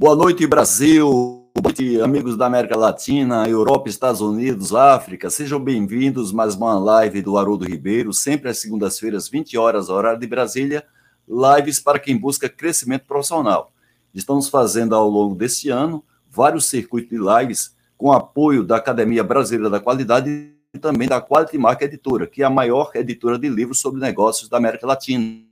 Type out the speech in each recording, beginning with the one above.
Boa noite, Brasil. Boa noite, amigos da América Latina, Europa, Estados Unidos, África. Sejam bem-vindos mais uma live do Haroldo Ribeiro, sempre às segundas-feiras, 20 horas, horário de Brasília. Lives para quem busca crescimento profissional. Estamos fazendo ao longo deste ano vários circuitos de lives com apoio da Academia Brasileira da Qualidade e também da Quality Mark Editora, que é a maior editora de livros sobre negócios da América Latina.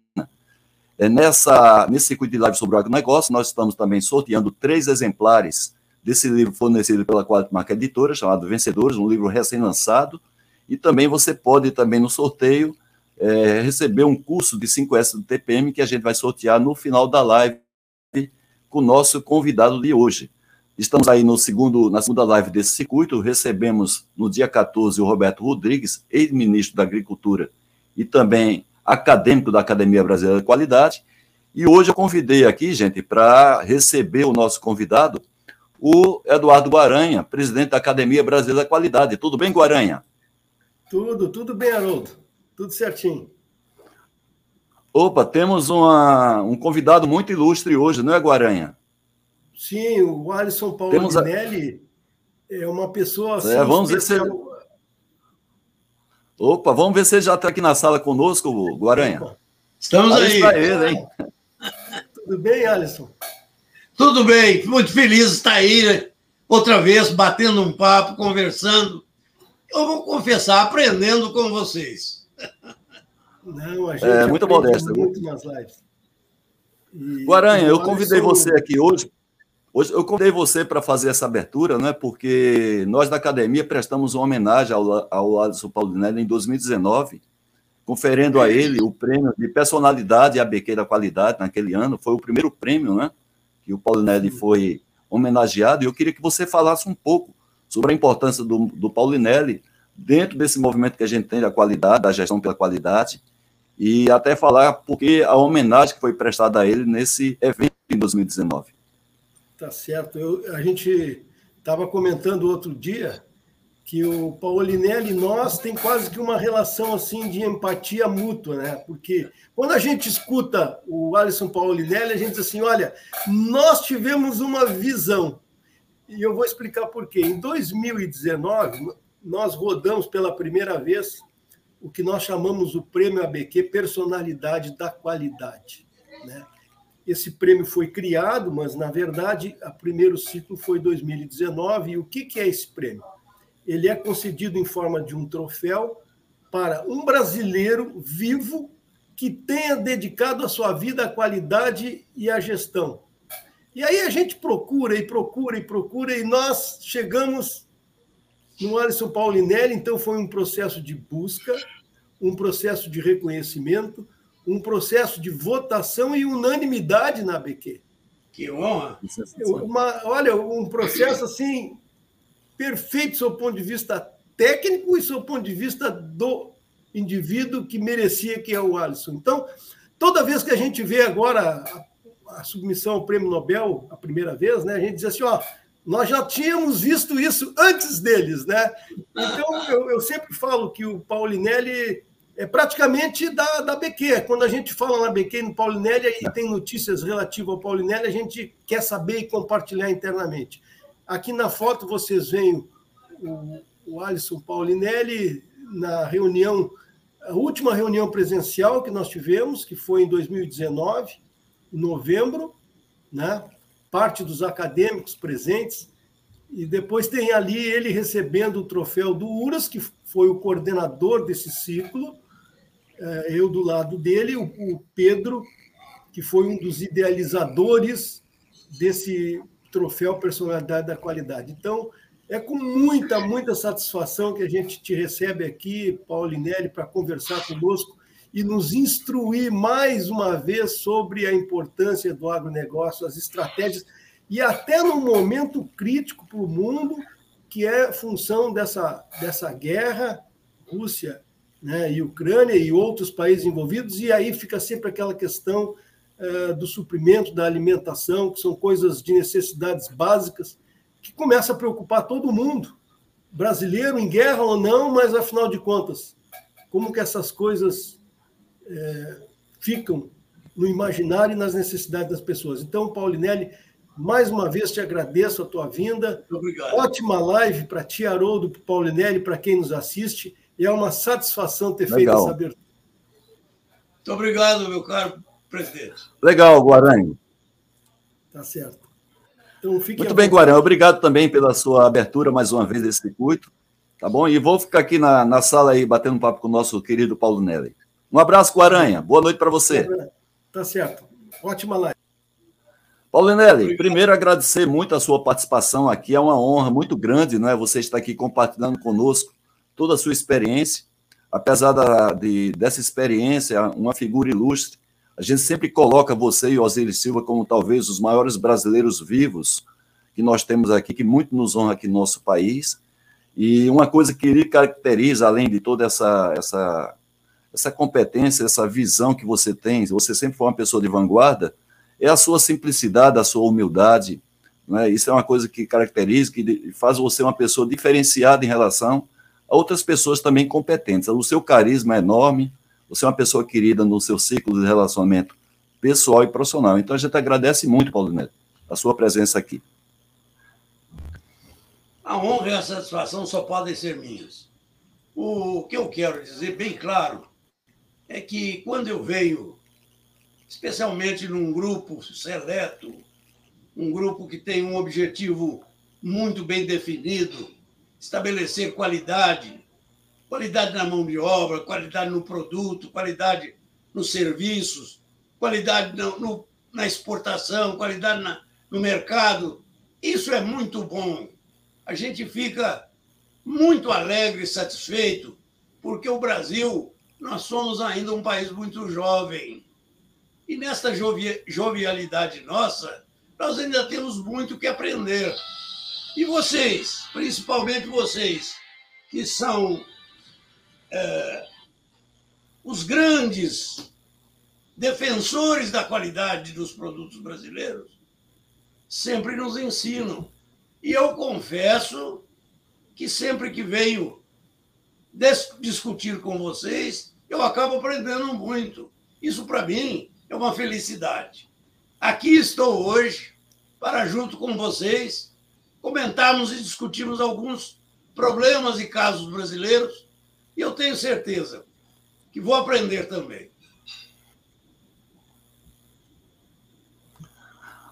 É nessa, nesse circuito de live sobre o agronegócio, nós estamos também sorteando três exemplares desse livro fornecido pela Quality Mark Editora, chamado Vencedores, um livro recém-lançado, e também você pode, também no sorteio, é, receber um curso de 5S do TPM que a gente vai sortear no final da live com o nosso convidado de hoje. Estamos aí no segundo, na segunda live desse circuito, recebemos no dia 14 o Roberto Rodrigues, ex-ministro da Agricultura e também acadêmico da Academia Brasileira de Qualidade. E hoje eu convidei aqui, gente, para receber o nosso convidado, o Eduardo Guaranha, presidente da Academia Brasileira da Qualidade. Tudo bem, Guaranha? Tudo, tudo bem, Haroldo. Tudo certinho. Opa, temos uma, um convidado muito ilustre hoje, não é, Guaranha? Sim, o Alisson Paulinelli a... é uma pessoa assim, é, vamos especial... Opa, vamos ver se ele já está aqui na sala conosco, Guaranha. Estamos aí. Ele, hein? Tudo bem, Alisson? Tudo bem, muito feliz de estar aí né? outra vez, batendo um papo, conversando. Eu vou confessar, aprendendo com vocês. Não, a gente é muito modesta. Muito nas lives. E, Guaranha, eu convidei você aqui hoje Hoje eu convidei você para fazer essa abertura, né? Porque nós da academia prestamos uma homenagem ao, ao Alisson Paulinelli em 2019, conferindo a ele o prêmio de personalidade ABQ da qualidade naquele ano. Foi o primeiro prêmio, né? Que o Paulinelli foi homenageado. E eu queria que você falasse um pouco sobre a importância do, do Paulinelli dentro desse movimento que a gente tem da qualidade, da gestão pela qualidade, e até falar porque a homenagem que foi prestada a ele nesse evento em 2019. Tá certo. Eu, a gente estava comentando outro dia que o Paulinelli e nós tem quase que uma relação assim de empatia mútua, né? Porque quando a gente escuta o Alisson Paulinelli, a gente diz assim, olha, nós tivemos uma visão. E eu vou explicar por quê. Em 2019, nós rodamos pela primeira vez o que nós chamamos o Prêmio ABQ Personalidade da Qualidade, né? Esse prêmio foi criado, mas, na verdade, o primeiro ciclo foi 2019. E o que é esse prêmio? Ele é concedido em forma de um troféu para um brasileiro vivo que tenha dedicado a sua vida à qualidade e à gestão. E aí a gente procura e procura e procura, e nós chegamos no Alisson Paulinelli, então foi um processo de busca, um processo de reconhecimento, um processo de votação e unanimidade na ABQ. Que honra! Uma, olha, um processo assim perfeito do seu ponto de vista técnico e do seu ponto de vista do indivíduo que merecia, que é o Alisson. Então, toda vez que a gente vê agora a, a submissão ao Prêmio Nobel, a primeira vez, né, a gente diz assim, ó, nós já tínhamos visto isso antes deles, né? Então, eu, eu sempre falo que o Paulinelli é praticamente da, da BQ. Quando a gente fala na BQ no Paulinelli e tem notícias relativas ao Paulinelli, a gente quer saber e compartilhar internamente. Aqui na foto vocês veem o, o Alisson Paulinelli na reunião, a última reunião presencial que nós tivemos, que foi em 2019, em novembro, né? parte dos acadêmicos presentes, e depois tem ali ele recebendo o troféu do URAS, que foi o coordenador desse ciclo, é, eu do lado dele, o Pedro, que foi um dos idealizadores desse troféu Personalidade da Qualidade. Então, é com muita, muita satisfação que a gente te recebe aqui, Paulinelli, para conversar conosco e nos instruir mais uma vez sobre a importância do agronegócio, as estratégias, e até no momento crítico para o mundo, que é função dessa, dessa guerra, Rússia né, e Ucrânia e outros países envolvidos, e aí fica sempre aquela questão uh, do suprimento, da alimentação, que são coisas de necessidades básicas, que começa a preocupar todo mundo, brasileiro em guerra ou não, mas afinal de contas, como que essas coisas é, ficam no imaginário e nas necessidades das pessoas. Então, Paulinelli, Mais uma vez te agradeço a tua vinda. Obrigado. Ótima live para ti, Haroldo, para Paulinelli, para quem nos assiste. E é uma satisfação ter Legal. feito essa abertura. Muito obrigado, meu caro presidente. Legal, Guaranho. Tá certo. Então, Muito bem, Guaranho. Obrigado também pela sua abertura mais uma vez desse circuito. Tá bom? E vou ficar aqui na, na sala aí batendo um papo com o nosso querido Paulo Nelly. Um abraço, Guaranha. Boa noite para você. Tá certo. Ótima live. Paulo Nelly, primeiro agradecer muito a sua participação aqui. É uma honra muito grande, não é? Você estar aqui compartilhando conosco toda a sua experiência. Apesar da, de, dessa experiência, uma figura ilustre, a gente sempre coloca você e Osiris Silva como talvez os maiores brasileiros vivos que nós temos aqui, que muito nos honra aqui no nosso país. E uma coisa que lhe caracteriza, além de toda essa, essa, essa competência, essa visão que você tem, você sempre foi uma pessoa de vanguarda, é a sua simplicidade, a sua humildade. Né? Isso é uma coisa que caracteriza, que faz você uma pessoa diferenciada em relação outras pessoas também competentes. O seu carisma é enorme, você é uma pessoa querida no seu ciclo de relacionamento pessoal e profissional. Então a gente agradece muito, Paulo Neto, a sua presença aqui. A honra e a satisfação só podem ser minhas. O que eu quero dizer bem claro é que quando eu venho, especialmente num grupo seleto, um grupo que tem um objetivo muito bem definido, estabelecer qualidade, qualidade na mão de obra, qualidade no produto, qualidade nos serviços, qualidade no, no, na exportação, qualidade na, no mercado. Isso é muito bom. A gente fica muito alegre e satisfeito, porque o Brasil, nós somos ainda um país muito jovem. E nesta jovialidade nossa, nós ainda temos muito que aprender. E vocês, principalmente vocês, que são é, os grandes defensores da qualidade dos produtos brasileiros, sempre nos ensinam. E eu confesso que sempre que venho discutir com vocês, eu acabo aprendendo muito. Isso, para mim, é uma felicidade. Aqui estou hoje para, junto com vocês, comentarmos e discutirmos alguns problemas e casos brasileiros, e eu tenho certeza que vou aprender também.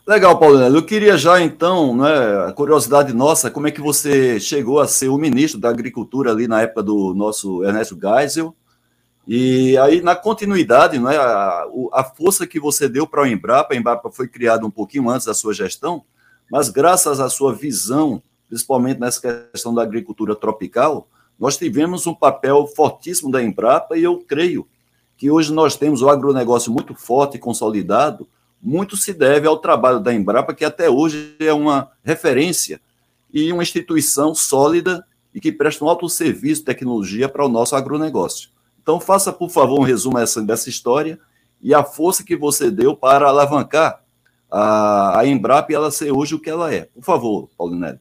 Legal, Paulo. Eu queria já, então, né, a curiosidade nossa, como é que você chegou a ser o ministro da Agricultura ali na época do nosso Ernesto Geisel, e aí, na continuidade, né, a, a força que você deu para o Embrapa, a Embrapa foi criada um pouquinho antes da sua gestão, mas graças à sua visão, principalmente nessa questão da agricultura tropical, nós tivemos um papel fortíssimo da Embrapa e eu creio que hoje nós temos o agronegócio muito forte e consolidado, muito se deve ao trabalho da Embrapa, que até hoje é uma referência e uma instituição sólida e que presta um alto serviço de tecnologia para o nosso agronegócio. Então, faça, por favor, um resumo dessa, dessa história e a força que você deu para alavancar a, a Embrapa ela ser hoje o que ela é. Por favor, Paulinelli.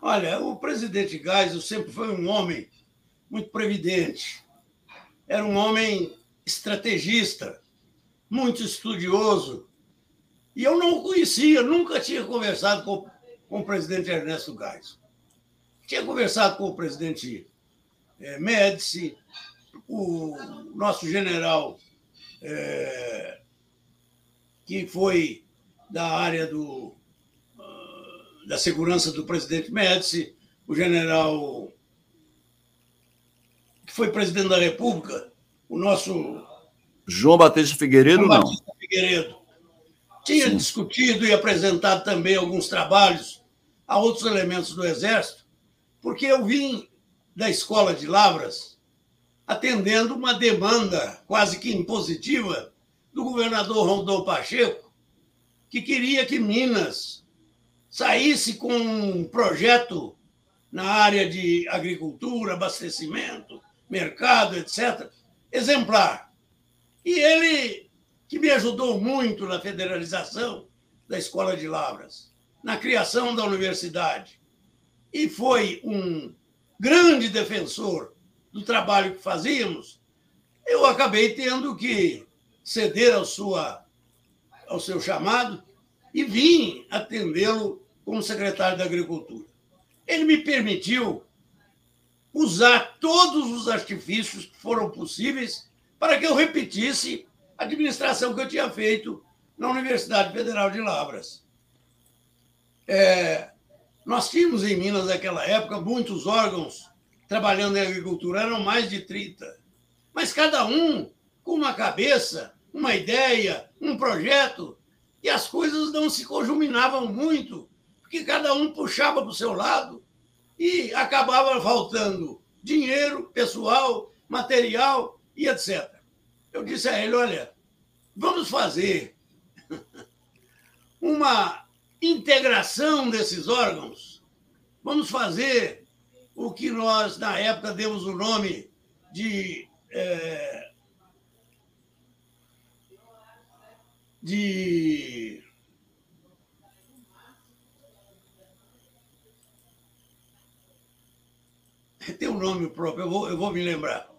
Olha, o presidente Geisel sempre foi um homem muito previdente. Era um homem estrategista, muito estudioso. E eu não o conhecia, nunca tinha conversado com, com o presidente Ernesto Geisel. Tinha conversado com o presidente é, Médici, o nosso general, é, que foi da área do, uh, da segurança do presidente Médici, o general que foi presidente da República, o nosso. João Batista Figueiredo, João não. Batista Figueiredo. Tinha Sim. discutido e apresentado também alguns trabalhos a outros elementos do Exército, porque eu vim da Escola de Lavras atendendo uma demanda quase que impositiva do governador Rondon Pacheco, que queria que Minas saísse com um projeto na área de agricultura, abastecimento, mercado, etc., exemplar. E ele, que me ajudou muito na federalização da Escola de Lavras, na criação da universidade, e foi um grande defensor do trabalho que fazíamos, eu acabei tendo que ceder ao, sua, ao seu chamado e vim atendê-lo como secretário da Agricultura. Ele me permitiu usar todos os artifícios que foram possíveis para que eu repetisse a administração que eu tinha feito na Universidade Federal de Lavras. É, nós tínhamos em Minas, naquela época, muitos órgãos trabalhando em agricultura, eram mais de 30. Mas cada um com uma cabeça, uma ideia, um projeto, e as coisas não se conjuminavam muito, porque cada um puxava para o seu lado e acabava faltando dinheiro, pessoal, material e etc. Eu disse a ele: olha, vamos fazer uma integração desses órgãos, vamos fazer o que nós, na época, demos o nome de. É, de tem um nome próprio, eu vou, eu vou me lembrar.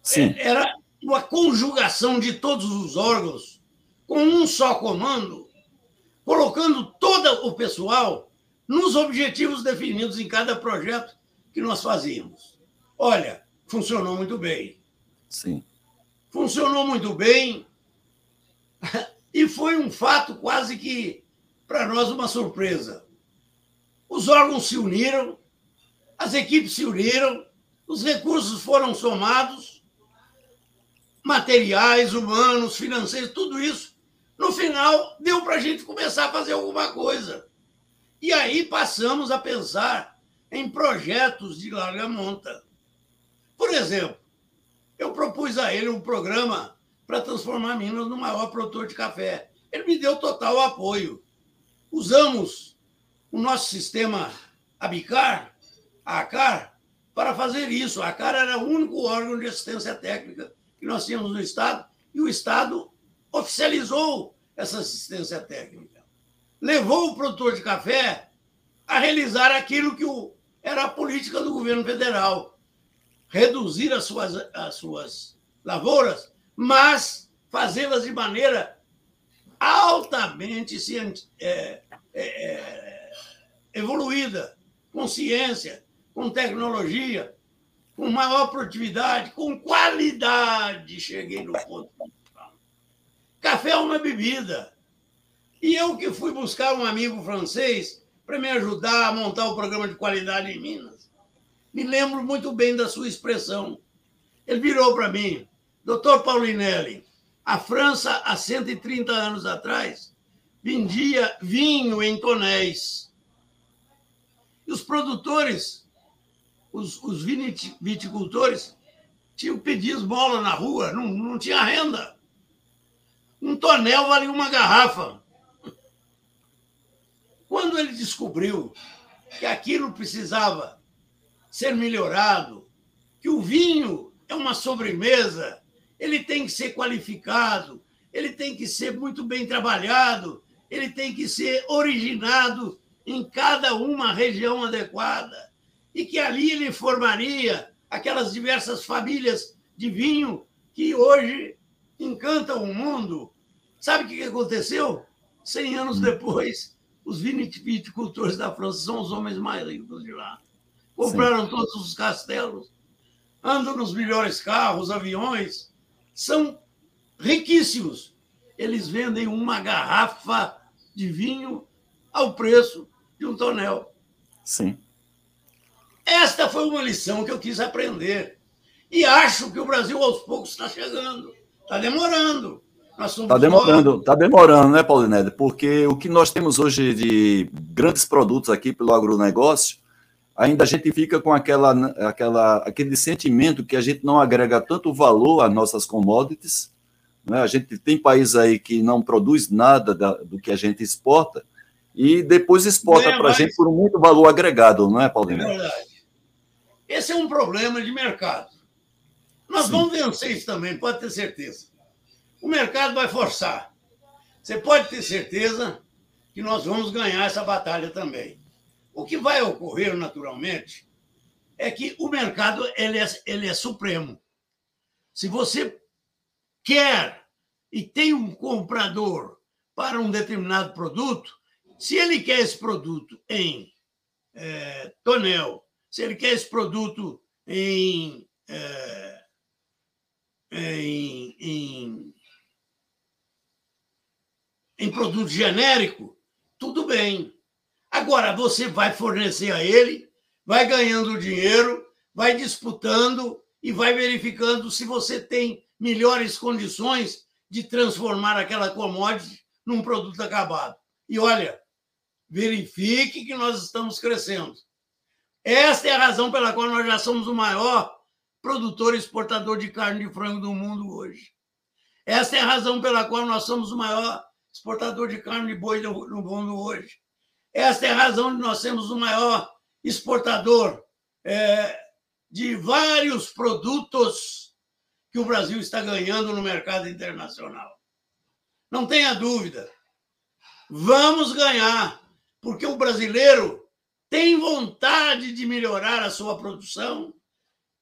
Sim. É, era uma conjugação de todos os órgãos com um só comando, colocando todo o pessoal nos objetivos definidos em cada projeto que nós fazíamos. Olha, funcionou muito bem. Sim. Funcionou muito bem e foi um fato quase que para nós uma surpresa. Os órgãos se uniram, as equipes se uniram, os recursos foram somados, materiais, humanos, financeiros, tudo isso. No final, deu para a gente começar a fazer alguma coisa. E aí passamos a pensar em projetos de larga monta. Por exemplo, eu propus a ele um programa para transformar Minas no maior produtor de café. Ele me deu total apoio. Usamos o nosso sistema Abicar ACAR para fazer isso. A ACAR era o único órgão de assistência técnica que nós tínhamos no Estado e o Estado oficializou essa assistência técnica. Levou o produtor de café a realizar aquilo que era a política do governo federal: reduzir as suas, as suas lavouras, mas fazê-las de maneira altamente é, é, é, evoluída, com ciência, com tecnologia, com maior produtividade, com qualidade. Cheguei no ponto. Café é uma bebida. E eu que fui buscar um amigo francês para me ajudar a montar o programa de qualidade em Minas, me lembro muito bem da sua expressão. Ele virou para mim, doutor Paulinelli, a França, há 130 anos atrás, vendia vinho em tonéis. E os produtores os, os viticultores tinham que pedir esmola na rua, não, não tinha renda. Um tonel valia uma garrafa. Quando ele descobriu que aquilo precisava ser melhorado, que o vinho é uma sobremesa, ele tem que ser qualificado, ele tem que ser muito bem trabalhado, ele tem que ser originado em cada uma região adequada e que ali ele formaria aquelas diversas famílias de vinho que hoje encantam o mundo. Sabe o que aconteceu? Cem anos hum. depois, os viticultores da França são os homens mais ricos de lá. Compraram Sim. todos os castelos, andam nos melhores carros, aviões, são riquíssimos. Eles vendem uma garrafa de vinho ao preço de um tonel. Sim. Esta foi uma lição que eu quis aprender. E acho que o Brasil, aos poucos, está chegando. Está demorando. Está demorando, está demorando, né, Paulinete? Porque o que nós temos hoje de grandes produtos aqui pelo agronegócio, ainda a gente fica com aquela, aquela, aquele sentimento que a gente não agrega tanto valor às nossas commodities. Né? A gente tem países aí que não produz nada da, do que a gente exporta e depois exporta é para a gente por muito valor agregado, não é, Paulinete? É verdade. Esse é um problema de mercado. Nós Sim. vamos vencer isso também, pode ter certeza. O mercado vai forçar. Você pode ter certeza que nós vamos ganhar essa batalha também. O que vai ocorrer naturalmente é que o mercado ele é, ele é supremo. Se você quer e tem um comprador para um determinado produto, se ele quer esse produto em é, tonel, se ele quer esse produto em, é, em, em, em produto genérico, tudo bem. Agora, você vai fornecer a ele, vai ganhando dinheiro, vai disputando e vai verificando se você tem melhores condições de transformar aquela commodity num produto acabado. E olha, verifique que nós estamos crescendo. Esta é a razão pela qual nós já somos o maior produtor e exportador de carne de frango do mundo hoje. Esta é a razão pela qual nós somos o maior exportador de carne de boi do mundo hoje. Esta é a razão de nós sermos o maior exportador é, de vários produtos que o Brasil está ganhando no mercado internacional. Não tenha dúvida. Vamos ganhar, porque o brasileiro tem vontade de melhorar a sua produção,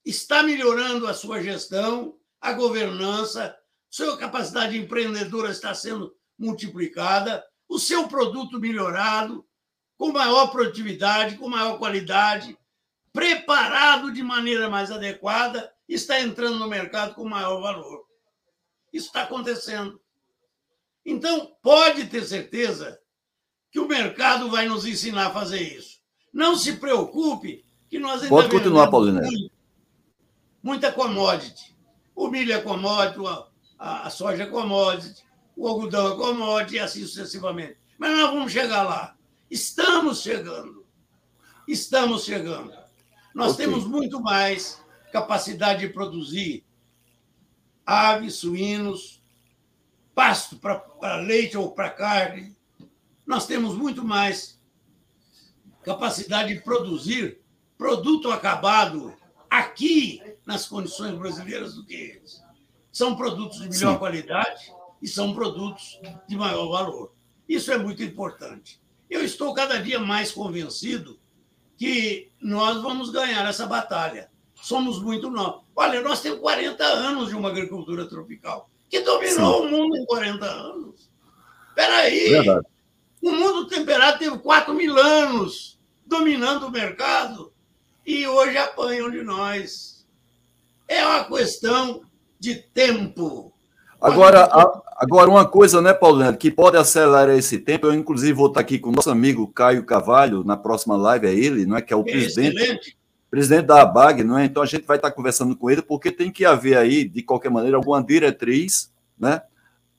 está melhorando a sua gestão, a governança, sua capacidade empreendedora está sendo multiplicada, o seu produto melhorado, com maior produtividade, com maior qualidade, preparado de maneira mais adequada, está entrando no mercado com maior valor. Isso está acontecendo. Então, pode ter certeza que o mercado vai nos ensinar a fazer isso. Não se preocupe que nós ainda Pode continuar, Paulina. Muita commodity. O milho é commodity, a, a soja é commodity, o algodão é commodity e assim sucessivamente. Mas nós vamos chegar lá. Estamos chegando. Estamos chegando. Nós okay. temos muito mais capacidade de produzir aves, suínos, pasto para leite ou para carne. Nós temos muito mais capacidade de produzir produto acabado aqui nas condições brasileiras do que eles. São produtos de melhor Sim. qualidade e são produtos de maior valor. Isso é muito importante. Eu estou cada dia mais convencido que nós vamos ganhar essa batalha. Somos muito novos. Olha, nós temos 40 anos de uma agricultura tropical, que dominou Sim. o mundo em 40 anos. Espera aí! Verdade. O mundo temperado teve 4 mil anos dominando o mercado e hoje apanham de nós. É uma questão de tempo. Agora, a, agora uma coisa, né, Paulo, que pode acelerar esse tempo, eu inclusive vou estar aqui com o nosso amigo Caio Cavalho, na próxima live é ele, não é, que é o é presidente, excelente. presidente da ABAG, não é? Então a gente vai estar conversando com ele, porque tem que haver aí, de qualquer maneira, alguma diretriz, né,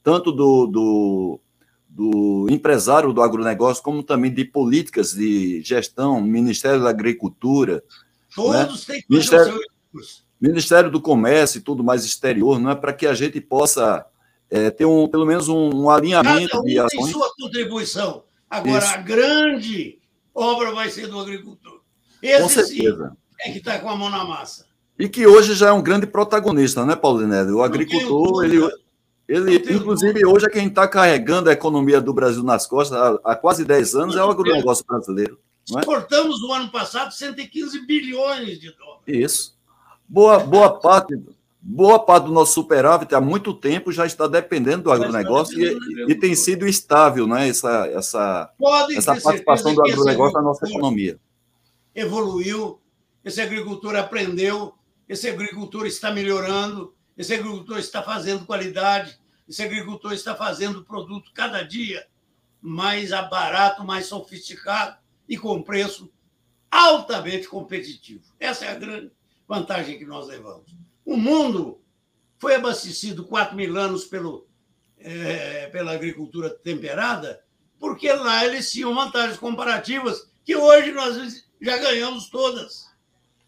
tanto do, do, do empresário do agronegócio, como também de políticas de gestão, Ministério da Agricultura. Todos né? têm que Ministério, Ministério do Comércio e tudo mais exterior, não é para que a gente possa é, ter um, pelo menos um, um alinhamento Cada um de ações. tem sua contribuição. Agora, Isso. a grande obra vai ser do agricultor. Esse com certeza. sim é que está com a mão na massa. E que hoje já é um grande protagonista, né, Paulinelli? O agricultor, ele, ele inclusive, hoje é quem está carregando a economia do Brasil nas costas há, há quase 10 anos, é o agronegócio brasileiro. É? Exportamos no ano passado 115 bilhões de dólares. Isso. Boa, boa parte boa parte do nosso superávit há muito tempo já está dependendo do agronegócio e, e, tem sido estável né, essa, essa, essa participação do agronegócio na nossa economia. Evoluiu, esse agricultor aprendeu, esse agricultor está melhorando, esse agricultor está fazendo qualidade, esse agricultor está fazendo produto cada dia mais barato, mais sofisticado e com preço altamente competitivo. Essa é a grande vantagem que nós levamos. O mundo foi abastecido 4 mil anos pelo, é, pela agricultura temperada, porque lá eles tinham vantagens comparativas que hoje nós já ganhamos todas.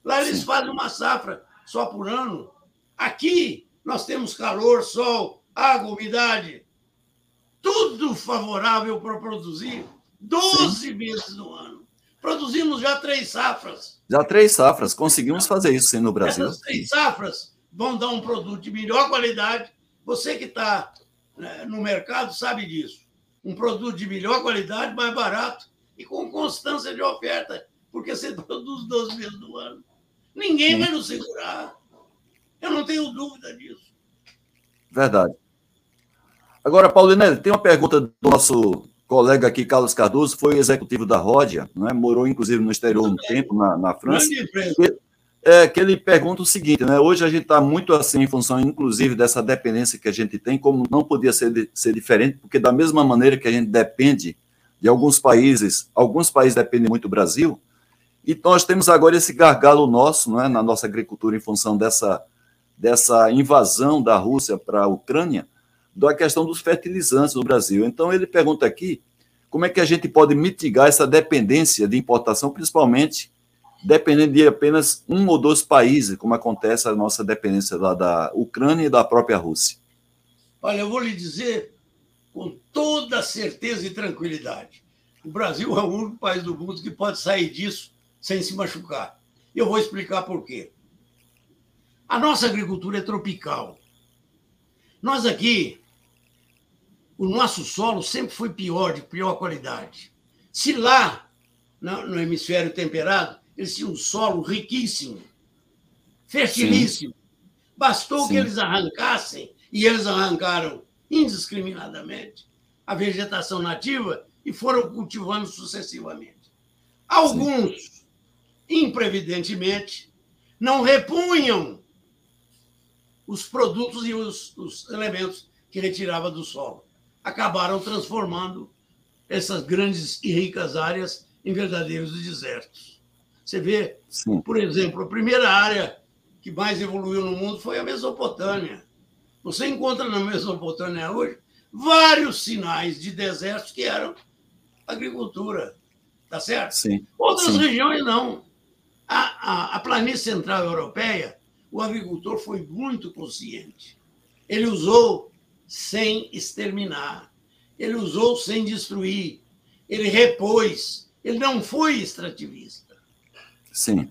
Lá eles fazem uma safra só por ano. Aqui nós temos calor, sol, água, umidade, tudo favorável para produzir 12 Sim. meses no ano. Produzimos já três safras. Já três safras. Conseguimos fazer isso sim, no Brasil. Essas três safras vão dar um produto de melhor qualidade. Você que está né, no mercado sabe disso. Um produto de melhor qualidade, mais barato e com constância de oferta, porque você produz 12 meses do ano. Ninguém sim. vai nos segurar. Eu não tenho dúvida disso. Verdade. Agora, Paulinelli, tem uma pergunta do nosso colega aqui, Carlos Cardoso, foi executivo da Ródia, né? morou inclusive no exterior um tempo, na, na França. Que, é, que ele pergunta o seguinte, né? Hoje a gente está muito assim em função, inclusive, dessa dependência que a gente tem, como não podia ser, ser diferente, porque da mesma maneira que a gente depende de alguns países, alguns países dependem muito do Brasil, e nós temos agora esse gargalo nosso, né, na nossa agricultura, em função dessa, dessa invasão da Rússia para a Ucrânia, da questão dos fertilizantes no Brasil. Então, ele pergunta aqui como é que a gente pode mitigar essa dependência de importação, principalmente dependendo de apenas um ou dois países, como acontece a nossa dependência lá da Ucrânia e da própria Rússia. Olha, eu vou lhe dizer com toda certeza e tranquilidade: o Brasil é o único país do mundo que pode sair disso sem se machucar. Eu vou explicar por quê. A nossa agricultura é tropical. Nós aqui o nosso solo sempre foi pior, de pior qualidade. Se lá, no hemisfério temperado, eles tinham um solo riquíssimo, fertilíssimo, Sim. bastou Sim. que eles arrancassem, e eles arrancaram indiscriminadamente, a vegetação nativa e foram cultivando sucessivamente. Alguns, Sim. imprevidentemente, não repunham os produtos e os, os elementos que retirava do solo acabaram transformando essas grandes e ricas áreas em verdadeiros desertos. Você vê, Sim. por exemplo, a primeira área que mais evoluiu no mundo foi a Mesopotâmia. Você encontra na Mesopotâmia hoje vários sinais de desertos que eram agricultura, tá certo? Sim. Outras Sim. regiões não. A, a, a planície central europeia, o agricultor foi muito consciente. Ele usou sem exterminar. Ele usou sem destruir. Ele repôs. Ele não foi extrativista. Sim.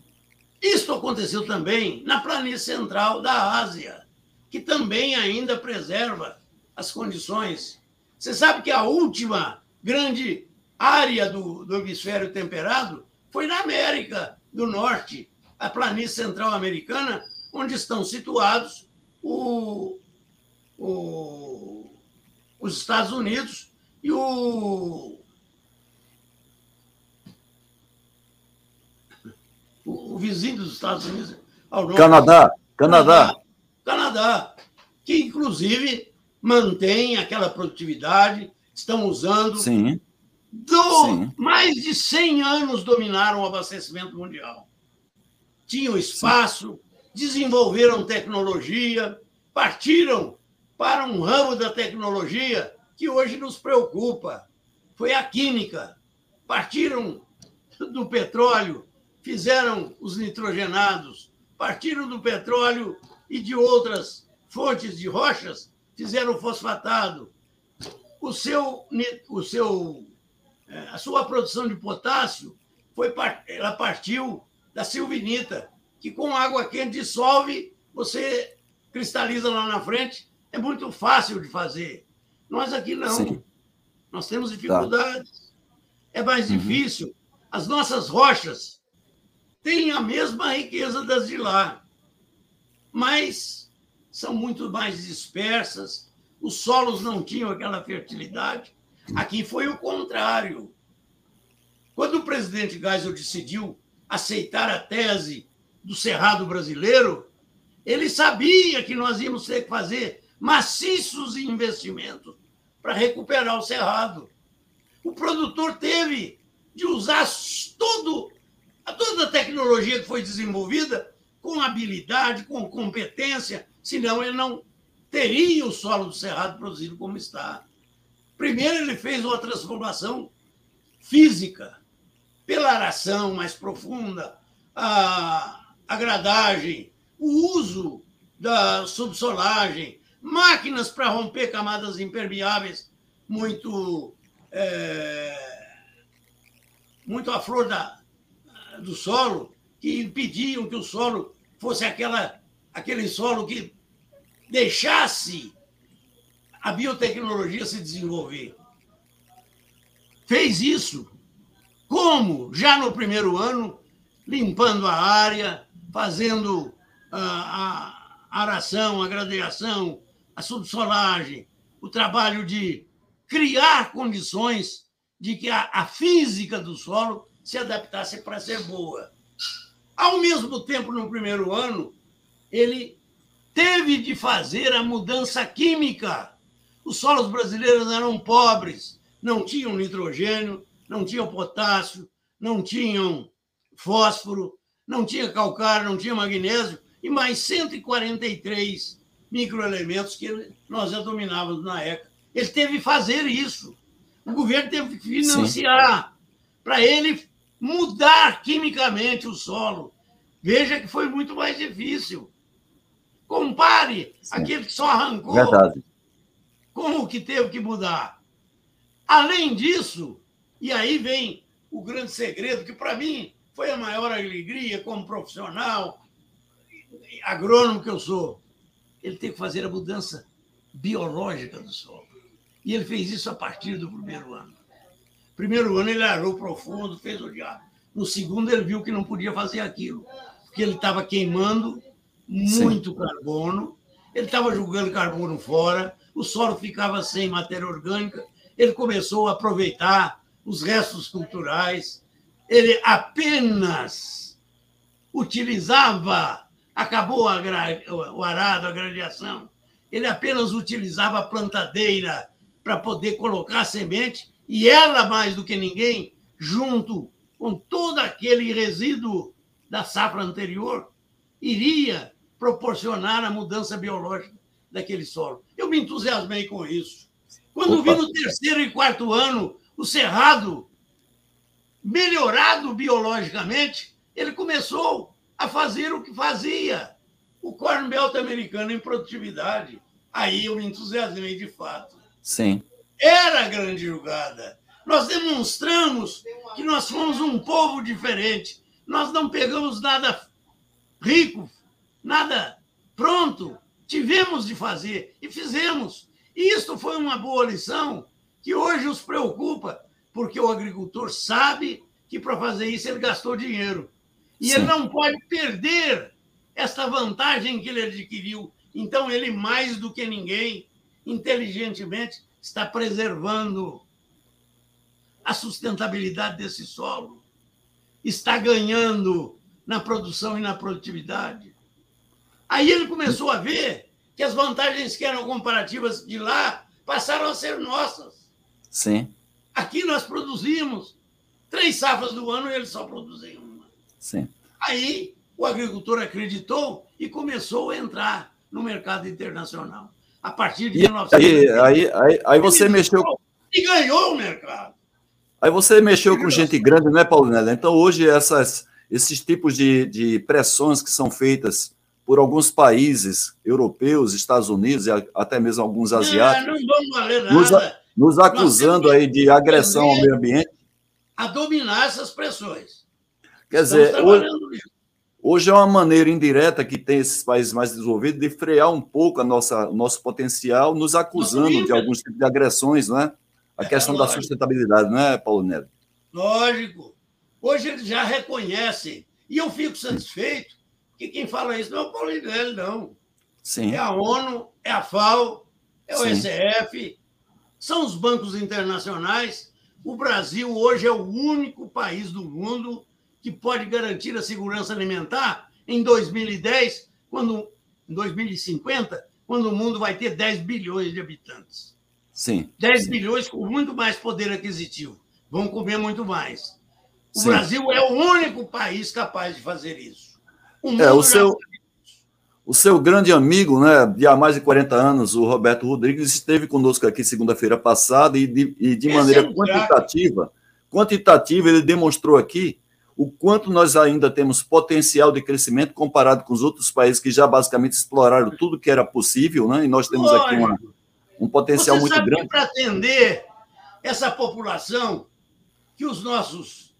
Isso aconteceu também na planície central da Ásia, que também ainda preserva as condições. Você sabe que a última grande área do, do hemisfério temperado foi na América do Norte, a planície central americana, onde estão situados o, o, os Estados Unidos e o, o, o vizinho dos Estados Unidos. Canadá, Canadá. Canadá, que inclusive mantém aquela produtividade, estão usando. Sim. Do, Sim. Mais de 100 anos dominaram o abastecimento mundial. Tinham espaço, Sim. desenvolveram tecnologia, partiram para um ramo da tecnologia que hoje nos preocupa. Foi a química. Partiram do petróleo, fizeram os nitrogenados, partiram do petróleo e de outras fontes de rochas, fizeram o fosfatado. O seu, o seu, é, a sua produção de potássio foi, ela partiu da silvinita, que com água quente dissolve, você cristaliza lá na frente é muito fácil de fazer. Nós aqui não. Sim. Nós temos dificuldades. Tá. É mais uhum. difícil. As nossas rochas têm a mesma riqueza das de lá, mas são muito mais dispersas. Os solos não tinham aquela fertilidade. Aqui foi o contrário. Quando o presidente Geisel decidiu aceitar a tese do Cerrado brasileiro, ele sabia que nós íamos ter que fazer maciços investimentos para recuperar o cerrado. O produtor teve de usar todo, toda a tecnologia que foi desenvolvida com habilidade, com competência, senão ele não teria o solo do cerrado produzido como está. Primeiro, ele fez uma transformação física, pela aração mais profunda, a, a gradagem, o uso da subsolagem, máquinas para romper camadas impermeáveis muito é, muito à flor da, do solo, que impediam que o solo fosse aquela, aquele solo que deixasse a biotecnologia se desenvolver. Fez isso. Como? Já no primeiro ano, limpando a área, fazendo a, a aração, a gradeação, a subsolagem, o trabalho de criar condições de que a, a física do solo se adaptasse para ser boa. Ao mesmo tempo, no primeiro ano, ele teve de fazer a mudança química. Os solos brasileiros eram pobres, não tinham nitrogênio, não tinham potássio, não tinham fósforo, não tinha calcário, não tinha magnésio e mais 143 microelementos que nós já dominávamos na época. Ele teve que fazer isso. O governo teve que financiar para ele mudar quimicamente o solo. Veja que foi muito mais difícil. Compare Sim. aquele que só arrancou Verdade. com o que teve que mudar. Além disso, e aí vem o grande segredo, que para mim foi a maior alegria como profissional, agrônomo que eu sou. Ele tem que fazer a mudança biológica do solo. E ele fez isso a partir do primeiro ano. Primeiro ano ele arou profundo, fez o diabo. No segundo ele viu que não podia fazer aquilo, porque ele estava queimando muito Sim. carbono, ele estava jogando carbono fora, o solo ficava sem matéria orgânica, ele começou a aproveitar os restos culturais, ele apenas utilizava, acabou a, o arado, a gradiação, ele apenas utilizava a plantadeira para poder colocar a semente e ela, mais do que ninguém, junto com todo aquele resíduo da safra anterior, iria proporcionar a mudança biológica daquele solo. Eu me entusiasmei com isso. Quando Opa. vi no terceiro e quarto ano o cerrado melhorado biologicamente, ele começou a fazer o que fazia o Corn Belt americano em produtividade. Aí eu me entusiasmei de fato. Sim. Era a grande jogada. Nós demonstramos que nós fomos um povo diferente. Nós não pegamos nada rico, nada pronto, tivemos de fazer e fizemos. E isto foi uma boa lição que hoje os preocupa, porque o agricultor sabe que para fazer isso ele gastou dinheiro. E Sim. ele não pode perder esta vantagem que ele adquiriu. Então, ele, mais do que ninguém, inteligentemente, está preservando a sustentabilidade desse solo, está ganhando na produção e na produtividade. Aí ele começou a ver que as vantagens que eram comparativas de lá passaram a ser nossas. Sim. Aqui nós produzimos três safras do ano e ele só produzia uma. Sim. Aí o agricultor acreditou e começou a entrar no mercado internacional. A partir de e 1900. Aí, aí, aí, você mexeu. E ganhou o mercado. Aí você mexeu com gente grande, né, Paulinela? Então, hoje, essas, esses tipos de, de pressões que são feitas por alguns países europeus, Estados Unidos e até mesmo alguns asiáticos. Não, não vamos valer nada. Nos, nos acusando aí de agressão ao meio ambiente. A dominar essas pressões. Quer dizer, hoje, hoje, é uma maneira indireta que tem esses países mais desenvolvidos de frear um pouco a nossa, o nosso potencial, nos acusando de alguns tipos de agressões, não é? A é, questão lógico. da sustentabilidade, não é, Paulo Neto? Lógico. Hoje eles já reconhecem. E eu fico satisfeito que quem fala isso não é o Paulo Neto, não. Sim. É a ONU, é a FAO, é o Sim. SF, são os bancos internacionais. O Brasil hoje é o único país do mundo que pode garantir a segurança alimentar em 2010, quando em 2050, quando o mundo vai ter 10 bilhões de habitantes. Sim. 10 sim. bilhões com muito mais poder aquisitivo. Vão comer muito mais. O sim. Brasil é o único país capaz de fazer isso. O é, o seu, o seu grande amigo, né, de há mais de 40 anos, o Roberto Rodrigues, esteve conosco aqui segunda-feira passada e de, e de maneira é quantitativa, quantitativa, ele demonstrou aqui o quanto nós ainda temos potencial de crescimento comparado com os outros países que já basicamente exploraram tudo que era possível, né? E nós temos aqui uma, um potencial Você muito grande. Para atender essa população que os nossos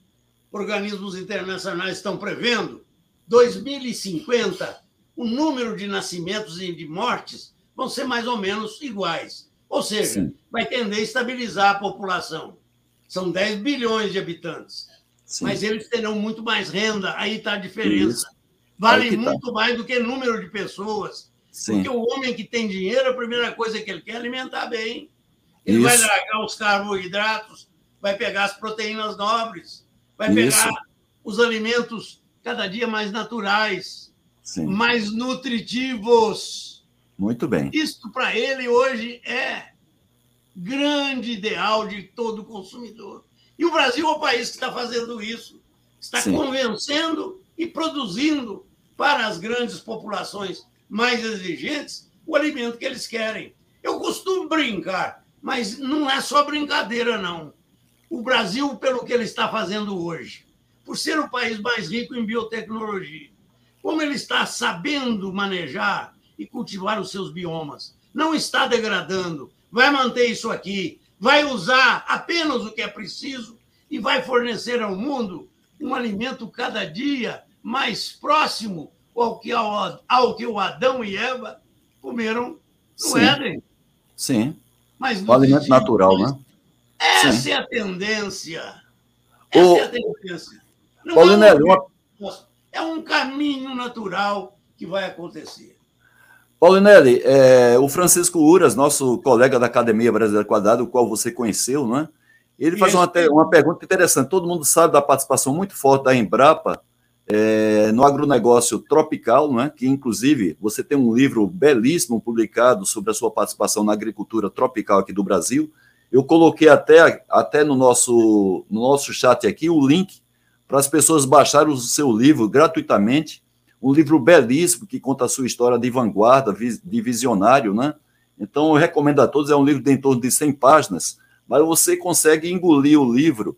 organismos internacionais estão prevendo, 2050 o número de nascimentos e de mortes vão ser mais ou menos iguais. Ou seja, Sim. vai tender a estabilizar a população. São 10 bilhões de habitantes. Sim. Mas eles terão muito mais renda, aí está a diferença. Isso. Vale tá. muito mais do que número de pessoas. Sim. Porque o homem que tem dinheiro, a primeira coisa que ele quer é alimentar bem. Ele Isso. vai largar os carboidratos, vai pegar as proteínas nobres, vai Isso. pegar os alimentos cada dia mais naturais, Sim. mais nutritivos. Muito bem. Isto para ele hoje é grande ideal de todo consumidor. E o Brasil é o país que está fazendo isso, está Sim. convencendo e produzindo para as grandes populações mais exigentes o alimento que eles querem. Eu costumo brincar, mas não é só brincadeira, não. O Brasil, pelo que ele está fazendo hoje, por ser o país mais rico em biotecnologia, como ele está sabendo manejar e cultivar os seus biomas, não está degradando, vai manter isso aqui, vai usar apenas o que é preciso e vai fornecer ao mundo um alimento cada dia mais próximo ao que, ao, ao que o Adão e Eva comeram no Sim. Éden. Sim. Mas o alimento natural, né? Essa Sim. é a tendência. Essa o... é a tendência. Não Paulinelli, é, um... é um caminho natural que vai acontecer. Paulinelli, é, o Francisco Uras, nosso colega da Academia Brasileira Quadrada, o qual você conheceu, não é? Ele faz uma, uma pergunta interessante. Todo mundo sabe da participação muito forte da Embrapa é, no agronegócio tropical, não é? que inclusive você tem um livro belíssimo publicado sobre a sua participação na agricultura tropical aqui do Brasil. Eu coloquei até, até no, nosso, no nosso chat aqui o link para as pessoas baixarem o seu livro gratuitamente. Um livro belíssimo que conta a sua história de vanguarda, de visionário, né? Então, eu recomendo a todos, é um livro de em torno de 100 páginas, mas você consegue engolir o livro,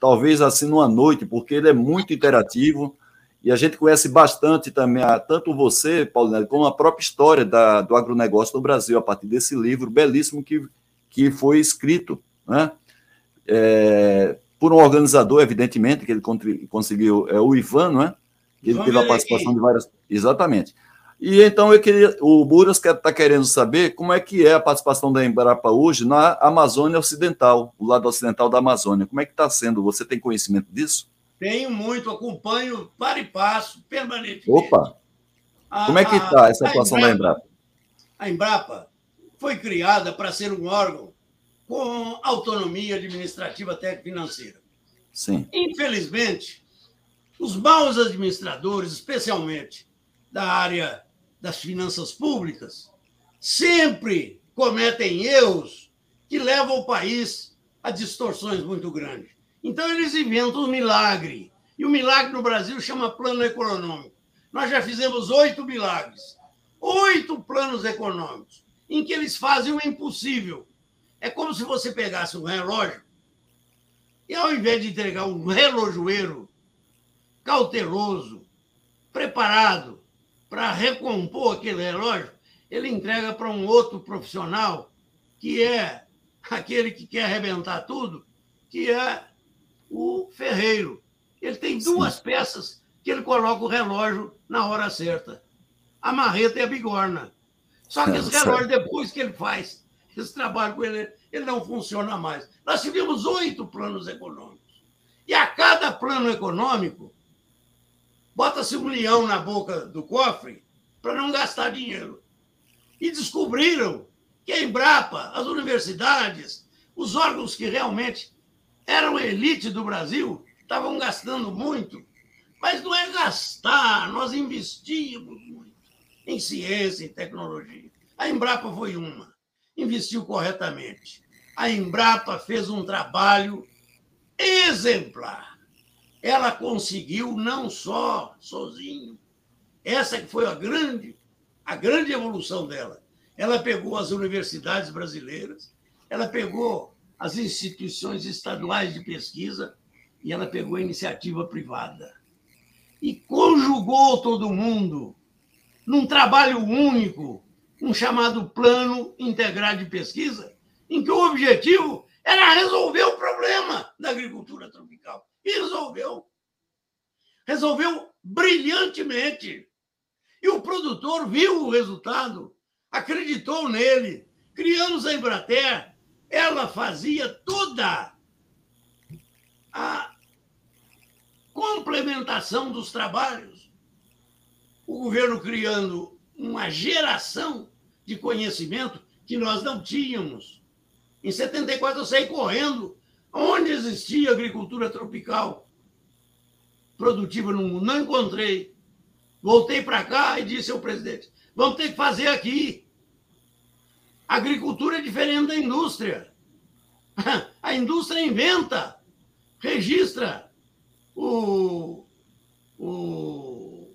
talvez assim numa noite, porque ele é muito interativo, e a gente conhece bastante também, tanto você, Paulo, como a própria história da, do agronegócio no Brasil, a partir desse livro belíssimo que, que foi escrito né, é, por um organizador, evidentemente, que ele conseguiu, é o Ivan, não é? Ele teve a participação de várias. Exatamente. E então eu queria, o Buras está querendo saber como é que é a participação da Embrapa hoje na Amazônia Ocidental, o lado ocidental da Amazônia. Como é que está sendo? Você tem conhecimento disso? Tenho muito, acompanho para e passo, permanentemente. Opa! A, Como é que está essa atuação da Embrapa? A Embrapa foi criada para ser um órgão com autonomia administrativa até financeira. Sim. Infelizmente, os maus administradores, especialmente da área das finanças públicas, sempre cometem erros que levam o país a distorções muito grandes. Então, eles inventam um milagre. E o milagre no Brasil chama plano econômico. Nós já fizemos oito milagres, oito planos econômicos, em que eles fazem o impossível. É como se você pegasse um relógio e, ao invés de entregar um relojoeiro cauteloso, preparado para recompor aquele relógio, ele entrega para um outro profissional, que é aquele que quer arrebentar tudo, que é o ferreiro. Ele tem duas Sim. peças que ele coloca o relógio na hora certa. A marreta e a bigorna. Só que esse relógio, depois que ele faz esse trabalho com ele, ele não funciona mais. Nós tivemos oito planos econômicos. E a cada plano econômico, bota-se um leão na boca do cofre para não gastar dinheiro. E descobriram que a Embrapa, as universidades, os órgãos que realmente eram elite do Brasil, estavam gastando muito. Mas não é gastar, nós investimos muito em ciência e tecnologia. A Embrapa foi uma, investiu corretamente. A Embrapa fez um trabalho exemplar. Ela conseguiu não só sozinho, essa que foi a grande, a grande evolução dela. Ela pegou as universidades brasileiras, ela pegou as instituições estaduais de pesquisa e ela pegou a iniciativa privada. E conjugou todo mundo num trabalho único, um chamado Plano Integrado de Pesquisa, em que o objetivo era resolver o problema da agricultura tropical. E resolveu. Resolveu brilhantemente. E o produtor viu o resultado, acreditou nele. Criamos a Embrater, ela fazia toda a complementação dos trabalhos. O governo criando uma geração de conhecimento que nós não tínhamos. Em 74 eu saí correndo onde existia agricultura tropical produtiva no mundo. Não encontrei. Voltei para cá e disse ao presidente: vamos ter que fazer aqui. A agricultura é diferente da indústria. A indústria inventa, registra o, o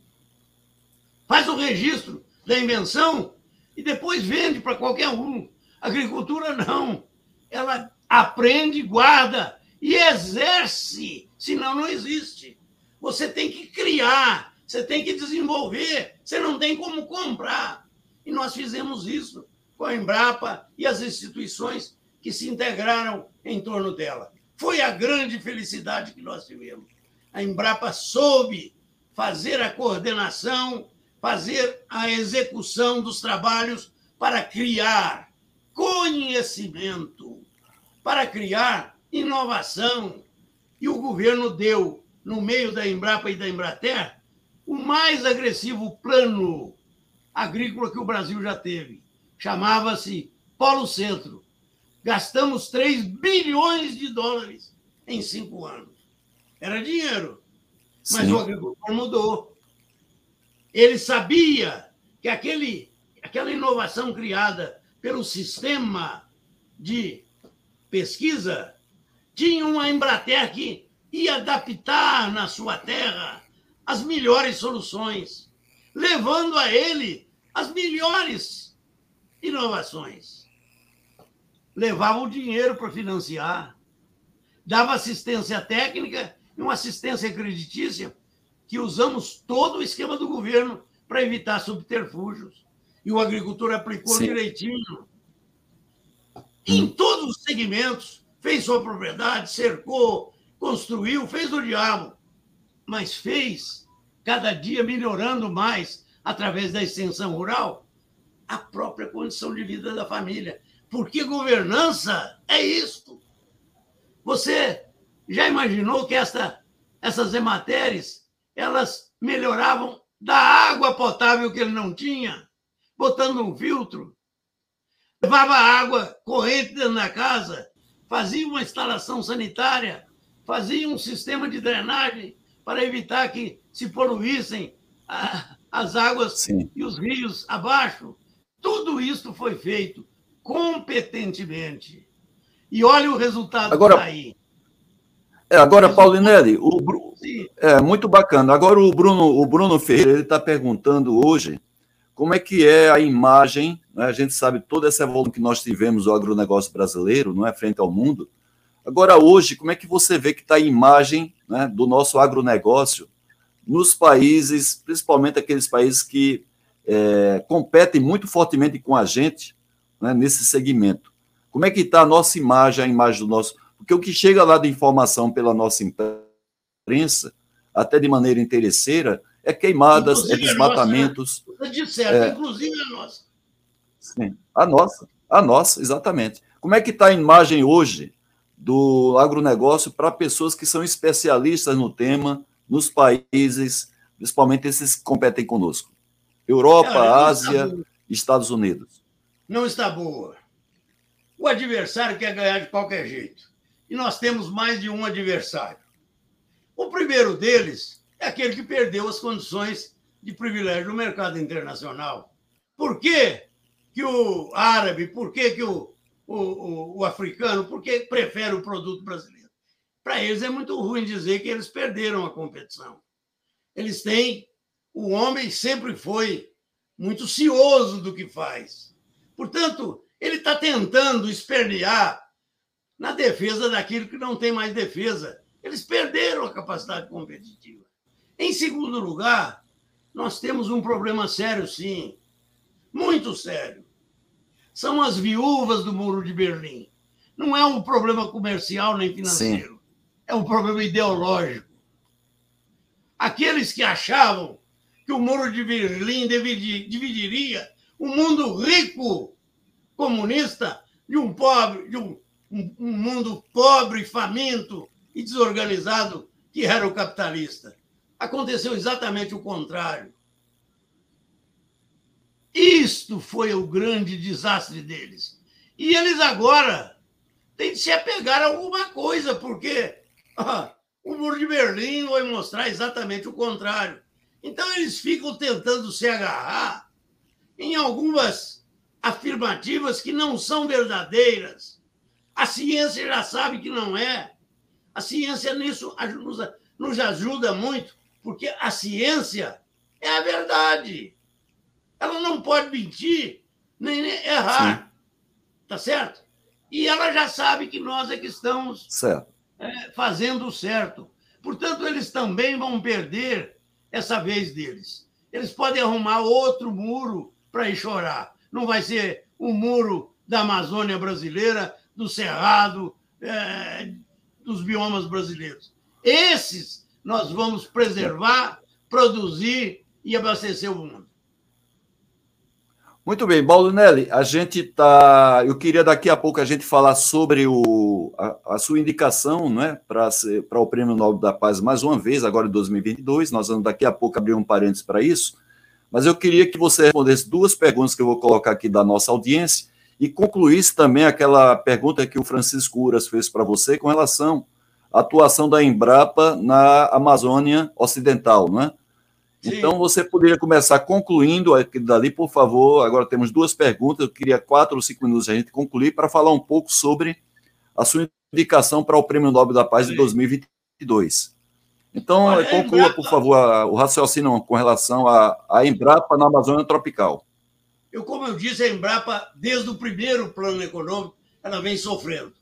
faz o registro da invenção e depois vende para qualquer um. A agricultura não. Ela aprende, guarda e exerce, senão não existe. Você tem que criar, você tem que desenvolver, você não tem como comprar. E nós fizemos isso com a Embrapa e as instituições que se integraram em torno dela. Foi a grande felicidade que nós tivemos. A Embrapa soube fazer a coordenação, fazer a execução dos trabalhos para criar conhecimento, para criar inovação. E o governo deu, no meio da Embrapa e da Embrater, o mais agressivo plano agrícola que o Brasil já teve. Chamava-se Polo Centro. Gastamos 3 bilhões de dólares em cinco anos. Era dinheiro. Mas Sim. o agricultor mudou. Ele sabia que aquele, aquela inovação criada pelo sistema de pesquisa tinha uma Embrater que ia adaptar na sua terra as melhores soluções, levando a ele as melhores inovações. Levava o dinheiro para financiar, dava assistência técnica e uma assistência creditícia que usamos todo o esquema do governo para evitar subterfúgios. E o agricultor aplicou Sim. direitinho. Em todos os segmentos, fez sua propriedade, cercou, construiu, fez o diabo. Mas fez, cada dia melhorando mais, através da extensão rural, a própria condição de vida da família. Porque governança é isto. Você já imaginou que esta, essas hematérias elas melhoravam da água potável que ele não tinha, botando um filtro, levava água corrente dentro da casa, fazia uma instalação sanitária, fazia um sistema de drenagem para evitar que se poluíssem as águas Sim. e os rios abaixo. Tudo isso foi feito competentemente. E olha o resultado Agora, aí. É, agora, Paulinelli, o, é muito bacana. Agora o Bruno, o Bruno Ferreira está perguntando hoje como é que é a imagem. Né? A gente sabe toda essa evolução que nós tivemos do agronegócio brasileiro, não é frente ao mundo. Agora hoje, como é que você vê que está a imagem né, do nosso agronegócio nos países, principalmente aqueles países que é, competem muito fortemente com a gente né, nesse segmento? Como é que está a nossa imagem, a imagem do nosso porque o que chega lá de informação pela nossa imprensa, até de maneira interesseira, é queimadas, é inclusive é desmatamentos. A nossa, né? é, inclusive a nossa. Sim, a nossa, a nossa, exatamente. Como é que está a imagem hoje do agronegócio para pessoas que são especialistas no tema, nos países, principalmente esses que competem conosco? Europa, Ásia, Estados Unidos. Não está boa. O adversário quer ganhar de qualquer jeito e nós temos mais de um adversário. O primeiro deles é aquele que perdeu as condições de privilégio no mercado internacional. Por que, que o árabe, por que, que o, o, o, o africano, por que prefere o produto brasileiro? Para eles é muito ruim dizer que eles perderam a competição. Eles têm. O homem sempre foi muito cioso do que faz. Portanto, ele está tentando espernear na defesa daquilo que não tem mais defesa. Eles perderam a capacidade competitiva. Em segundo lugar, nós temos um problema sério, sim, muito sério. São as viúvas do Muro de Berlim. Não é um problema comercial nem financeiro, sim. é um problema ideológico. Aqueles que achavam que o Muro de Berlim dividiria o um mundo rico comunista de um pobre, de um um, um mundo pobre, faminto e desorganizado que era o capitalista. Aconteceu exatamente o contrário. Isto foi o grande desastre deles. E eles agora têm de se apegar a alguma coisa, porque ah, o muro de Berlim vai mostrar exatamente o contrário. Então, eles ficam tentando se agarrar em algumas afirmativas que não são verdadeiras. A ciência já sabe que não é. A ciência nisso nos ajuda muito, porque a ciência é a verdade. Ela não pode mentir nem errar. Sim. Tá certo? E ela já sabe que nós é que estamos. É, fazendo o certo. Portanto, eles também vão perder essa vez deles. Eles podem arrumar outro muro para ir chorar. Não vai ser o muro da Amazônia brasileira, do Cerrado, é, dos biomas brasileiros. Esses nós vamos preservar, produzir e abastecer o mundo. Muito bem, Nelly, a gente tá. Eu queria daqui a pouco a gente falar sobre o, a, a sua indicação né, para o Prêmio Nobel da Paz mais uma vez, agora em 2022. Nós vamos daqui a pouco abrir um parênteses para isso. Mas eu queria que você respondesse duas perguntas que eu vou colocar aqui da nossa audiência e concluísse também aquela pergunta que o Francisco Uras fez para você com relação atuação da Embrapa na Amazônia Ocidental, né? Então, você poderia começar concluindo aqui dali, por favor. Agora temos duas perguntas. Eu queria quatro ou cinco minutos a gente concluir para falar um pouco sobre a sua indicação para o Prêmio Nobel da Paz Sim. de 2022. Então, Olha, conclua, Embrapa... por favor, o raciocínio com relação à, à Embrapa na Amazônia Tropical. Eu, como eu disse, a Embrapa, desde o primeiro plano econômico, ela vem sofrendo.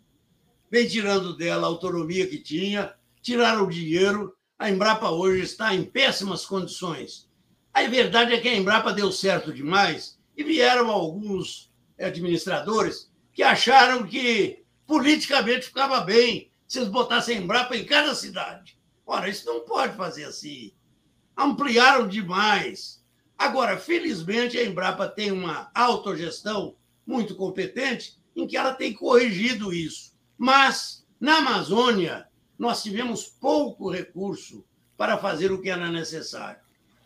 Vem tirando dela a autonomia que tinha, tiraram o dinheiro, a Embrapa hoje está em péssimas condições. A verdade é que a Embrapa deu certo demais e vieram alguns administradores que acharam que politicamente ficava bem se eles botassem a Embrapa em cada cidade. Ora, isso não pode fazer assim. Ampliaram demais. Agora, felizmente, a Embrapa tem uma autogestão muito competente em que ela tem corrigido isso. Mas, na Amazônia, nós tivemos pouco recurso para fazer o que era necessário.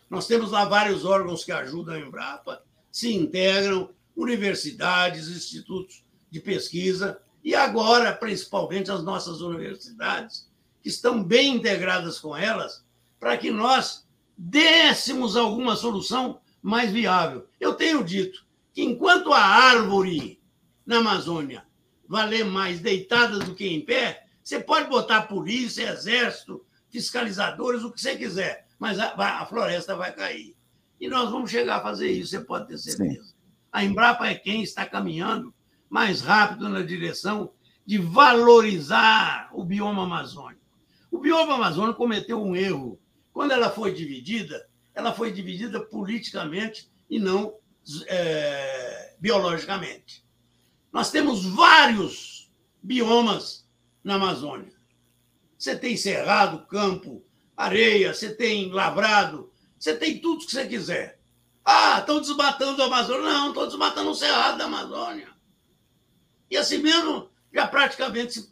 Nós temos lá vários órgãos que ajudam a Embrapa, se integram, universidades, institutos de pesquisa, e agora, principalmente, as nossas universidades, que estão bem integradas com elas, para que nós dessemos alguma solução mais viável. Eu tenho dito que enquanto a árvore na Amazônia valer mais deitada do que em pé, você pode botar polícia, exército, fiscalizadores, o que você quiser, mas a, a floresta vai cair. E nós vamos chegar a fazer isso, você pode ter certeza. Sim. A Embrapa é quem está caminhando mais rápido na direção de valorizar o bioma amazônico. O bioma amazônico cometeu um erro. Quando ela foi dividida, ela foi dividida politicamente e não é, biologicamente. Nós temos vários biomas na Amazônia. Você tem cerrado, campo, areia, você tem lavrado, você tem tudo que você quiser. Ah, estão desmatando a Amazônia. Não, estão desmatando o cerrado da Amazônia. E assim mesmo, já praticamente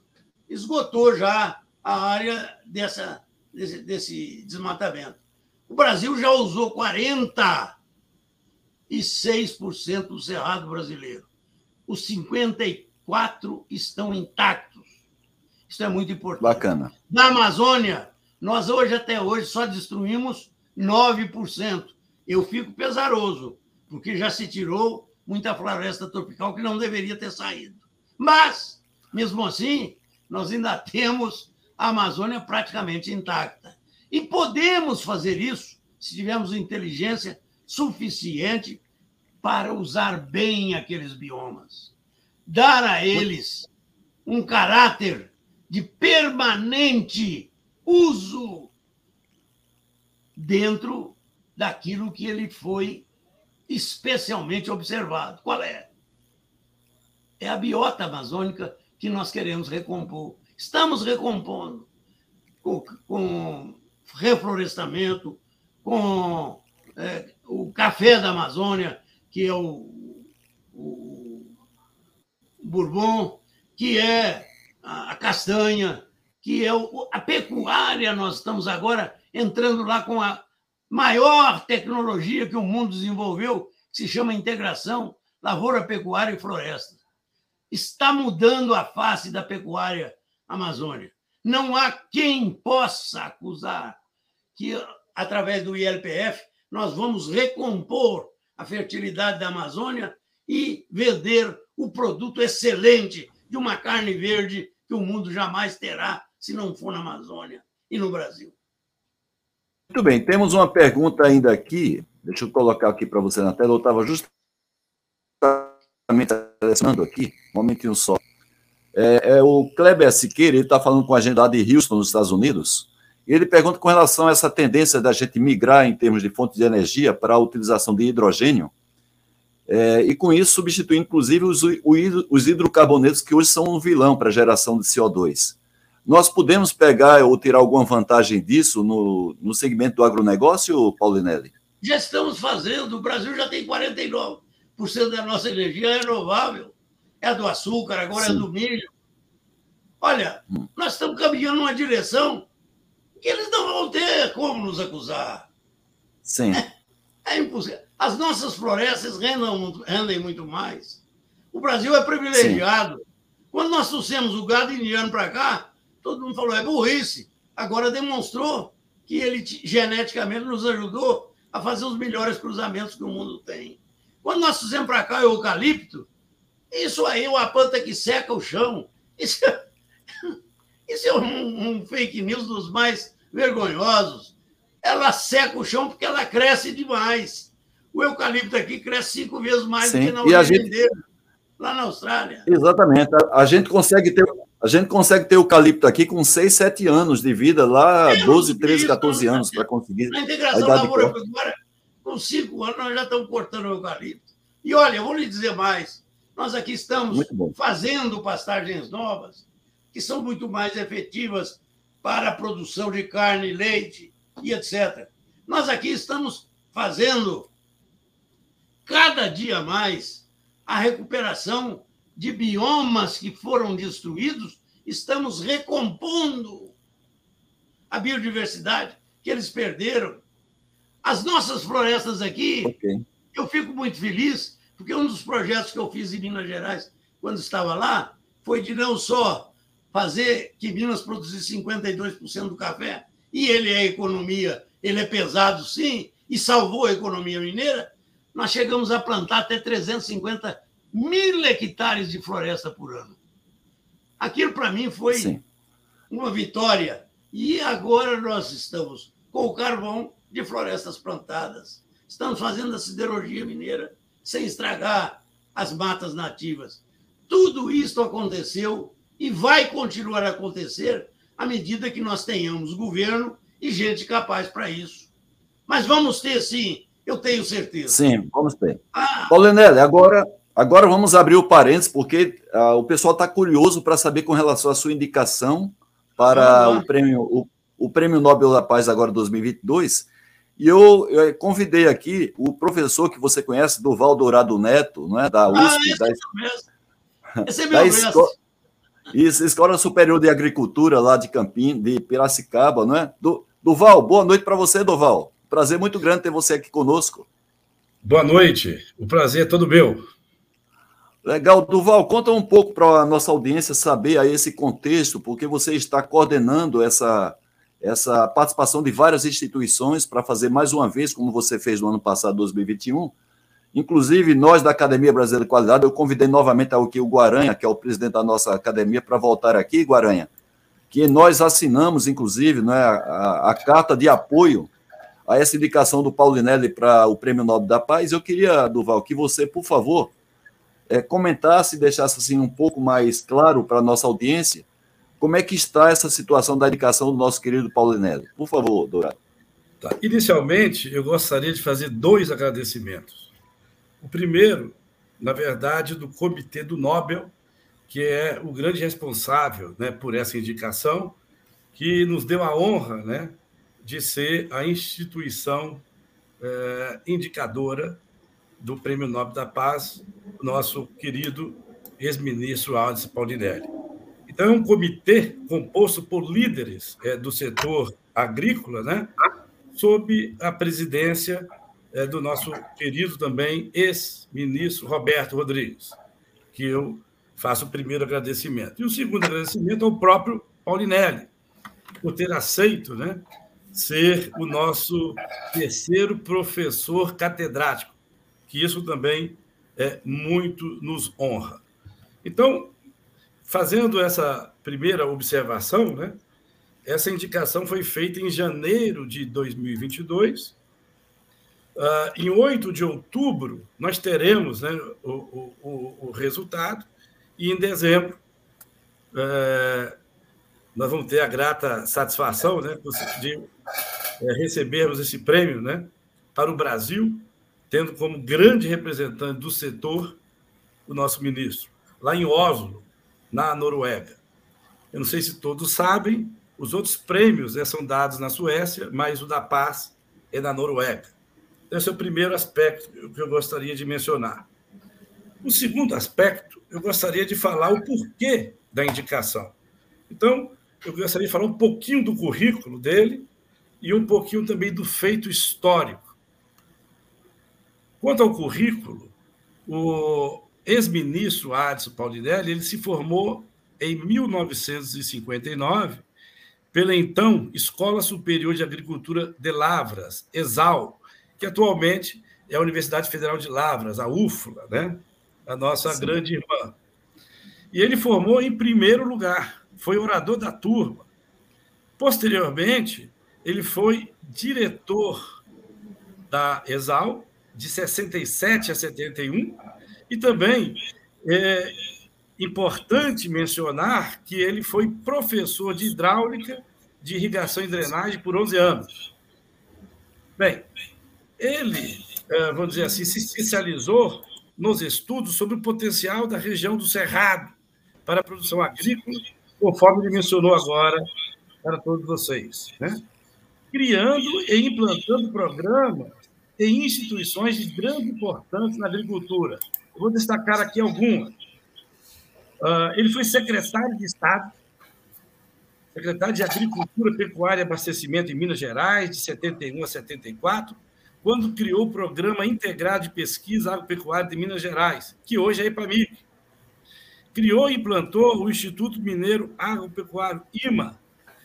esgotou já a área dessa, desse, desse desmatamento. O Brasil já usou 46% do cerrado brasileiro. Os 54 estão intactos. Isso é muito importante. Bacana. Na Amazônia, nós hoje, até hoje, só destruímos 9%. Eu fico pesaroso, porque já se tirou muita floresta tropical que não deveria ter saído. Mas, mesmo assim, nós ainda temos a Amazônia praticamente intacta. E podemos fazer isso se tivermos inteligência suficiente para usar bem aqueles biomas. Dar a eles um caráter de permanente uso dentro daquilo que ele foi especialmente observado. Qual é? É a biota amazônica que nós queremos recompor. Estamos recompondo com, com reflorestamento, com é, o café da Amazônia, que é o, o Bourbon, que é a, castanha, que é o, a pecuária. Nós estamos agora entrando lá com a maior tecnologia que o mundo desenvolveu, que se chama integração lavoura, pecuária e floresta. Está mudando a face da pecuária amazônica. Não há quem possa acusar que, através do ILPF, nós vamos recompor a fertilidade da Amazônia e vender o produto excelente de uma carne verde que o mundo jamais terá se não for na Amazônia e no Brasil. Muito bem, temos uma pergunta ainda aqui. Deixa eu colocar aqui para você na tela. Eu estava justamente interessando aqui, um momentinho só. É, é, o Kleber Siqueira, ele está falando com a gente lá de Houston, nos Estados Unidos. Ele pergunta com relação a essa tendência da gente migrar em termos de fontes de energia para a utilização de hidrogênio. É, e com isso substituir, inclusive, os, os hidrocarbonetos que hoje são um vilão para a geração de CO2. Nós podemos pegar ou tirar alguma vantagem disso no, no segmento do agronegócio, Paulinelli? Já estamos fazendo. O Brasil já tem 49% da nossa energia renovável. É do açúcar, agora Sim. é do milho. Olha, hum. nós estamos caminhando numa direção que eles não vão ter como nos acusar. Sim. É, é impossível. As nossas florestas rendem, rendem muito mais. O Brasil é privilegiado. Sim. Quando nós trouxemos o gado indiano para cá, todo mundo falou, é burrice. Agora demonstrou que ele geneticamente nos ajudou a fazer os melhores cruzamentos que o mundo tem. Quando nós fizemos para cá o eucalipto, isso aí é uma planta que seca o chão. Isso, é, isso é um, um fake news dos mais vergonhosos. Ela seca o chão porque ela cresce demais. O eucalipto aqui cresce cinco vezes mais Sim. do que na gente... dele, lá na Austrália. Exatamente. A, gente consegue ter a gente consegue ter eucalipto aqui com 6, 7 anos de vida, lá 12, 13, 14 anos para conseguir. Na integração lavoura-pecuária, com 5 anos, nós já estamos cortando o eucalipto. E olha, vou lhe dizer mais: nós aqui estamos fazendo pastagens novas, que são muito mais efetivas para a produção de carne, leite e etc. Nós aqui estamos fazendo cada dia mais a recuperação de biomas que foram destruídos, estamos recompondo a biodiversidade que eles perderam. As nossas florestas aqui, okay. eu fico muito feliz, porque um dos projetos que eu fiz em Minas Gerais, quando estava lá, foi de não só fazer que Minas produzisse 52% do café, e ele é economia, ele é pesado sim, e salvou a economia mineira, nós chegamos a plantar até 350 mil hectares de floresta por ano. Aquilo, para mim, foi Sim. uma vitória. E agora nós estamos com o carvão de florestas plantadas. Estamos fazendo a siderurgia mineira sem estragar as matas nativas. Tudo isso aconteceu e vai continuar a acontecer à medida que nós tenhamos governo e gente capaz para isso. Mas vamos ter, sim, eu tenho certeza. Sim, vamos ter. Ah, Paulinelli, agora Agora vamos abrir o parênteses, porque uh, o pessoal está curioso para saber com relação à sua indicação para uhum. o, prêmio, o, o, Prêmio Nobel da Paz agora 2022. E eu, eu, convidei aqui o professor que você conhece, Duval Dourado Neto, não é? da USP. Ah, esse, da, é esse é meu esco... Isso, Escola Superior de Agricultura lá de Campinas, de Piracicaba, não é? Du, Duval, boa noite para você, Duval. Prazer muito grande ter você aqui conosco. Boa noite, o prazer é todo meu. Legal, Duval, conta um pouco para a nossa audiência saber aí esse contexto, porque você está coordenando essa, essa participação de várias instituições para fazer mais uma vez, como você fez no ano passado, 2021. Inclusive, nós da Academia Brasileira de Qualidade, eu convidei novamente aqui o Guaranha, que é o presidente da nossa academia, para voltar aqui, Guaranha, que nós assinamos, inclusive, né, a, a carta de apoio a essa indicação do Paulinelli para o Prêmio Nobel da Paz. Eu queria, Duval, que você, por favor, é, comentasse e deixasse assim um pouco mais claro para a nossa audiência como é que está essa situação da indicação do nosso querido Paulinelli. Por favor, Dourado. Tá. Inicialmente, eu gostaria de fazer dois agradecimentos. O primeiro, na verdade, do Comitê do Nobel, que é o grande responsável né, por essa indicação, que nos deu a honra né, de ser a instituição é, indicadora do Prêmio Nobel da Paz, nosso querido ex-ministro Aldes Paulinelli. Então, é um comitê composto por líderes é, do setor agrícola, né, sob a presidência é, do nosso querido também ex-ministro Roberto Rodrigues, que eu faço o primeiro agradecimento. E o segundo agradecimento ao próprio Paulinelli, por ter aceito né, ser o nosso terceiro professor catedrático, que isso também é, muito nos honra. Então, fazendo essa primeira observação, né, essa indicação foi feita em janeiro de 2022. Uh, em 8 de outubro, nós teremos né, o, o, o resultado, e em dezembro, uh, nós vamos ter a grata satisfação né, de uh, recebermos esse prêmio né, para o Brasil, tendo como grande representante do setor o nosso ministro, lá em Oslo, na Noruega. Eu não sei se todos sabem, os outros prêmios né, são dados na Suécia, mas o da paz é na Noruega. Esse é o primeiro aspecto que eu gostaria de mencionar. O segundo aspecto, eu gostaria de falar o porquê da indicação. Então, eu gostaria de falar um pouquinho do currículo dele e um pouquinho também do feito histórico. Quanto ao currículo, o ex-ministro Adson Paulinelli ele se formou em 1959 pela então Escola Superior de Agricultura de Lavras, ESAL, que atualmente é a Universidade Federal de Lavras, a UFLA, né? a nossa Sim. grande irmã. E ele formou em primeiro lugar, foi orador da turma. Posteriormente, ele foi diretor da ESAL, de 67 a 71, e também é importante mencionar que ele foi professor de hidráulica, de irrigação e drenagem por 11 anos. Bem, ele, é, vamos dizer assim, se especializou nos estudos sobre o potencial da região do Cerrado para a produção agrícola, conforme ele mencionou agora para todos vocês. Né? Criando e implantando programas e instituições de grande importância na agricultura, eu vou destacar aqui algumas. Uh, ele foi secretário de Estado, secretário de Agricultura, Pecuária e Abastecimento em Minas Gerais, de 71 a 74, quando criou o Programa Integrado de Pesquisa Agropecuária de Minas Gerais, que hoje é IPAMIC. Criou e implantou o Instituto Mineiro Agropecuário, IMA,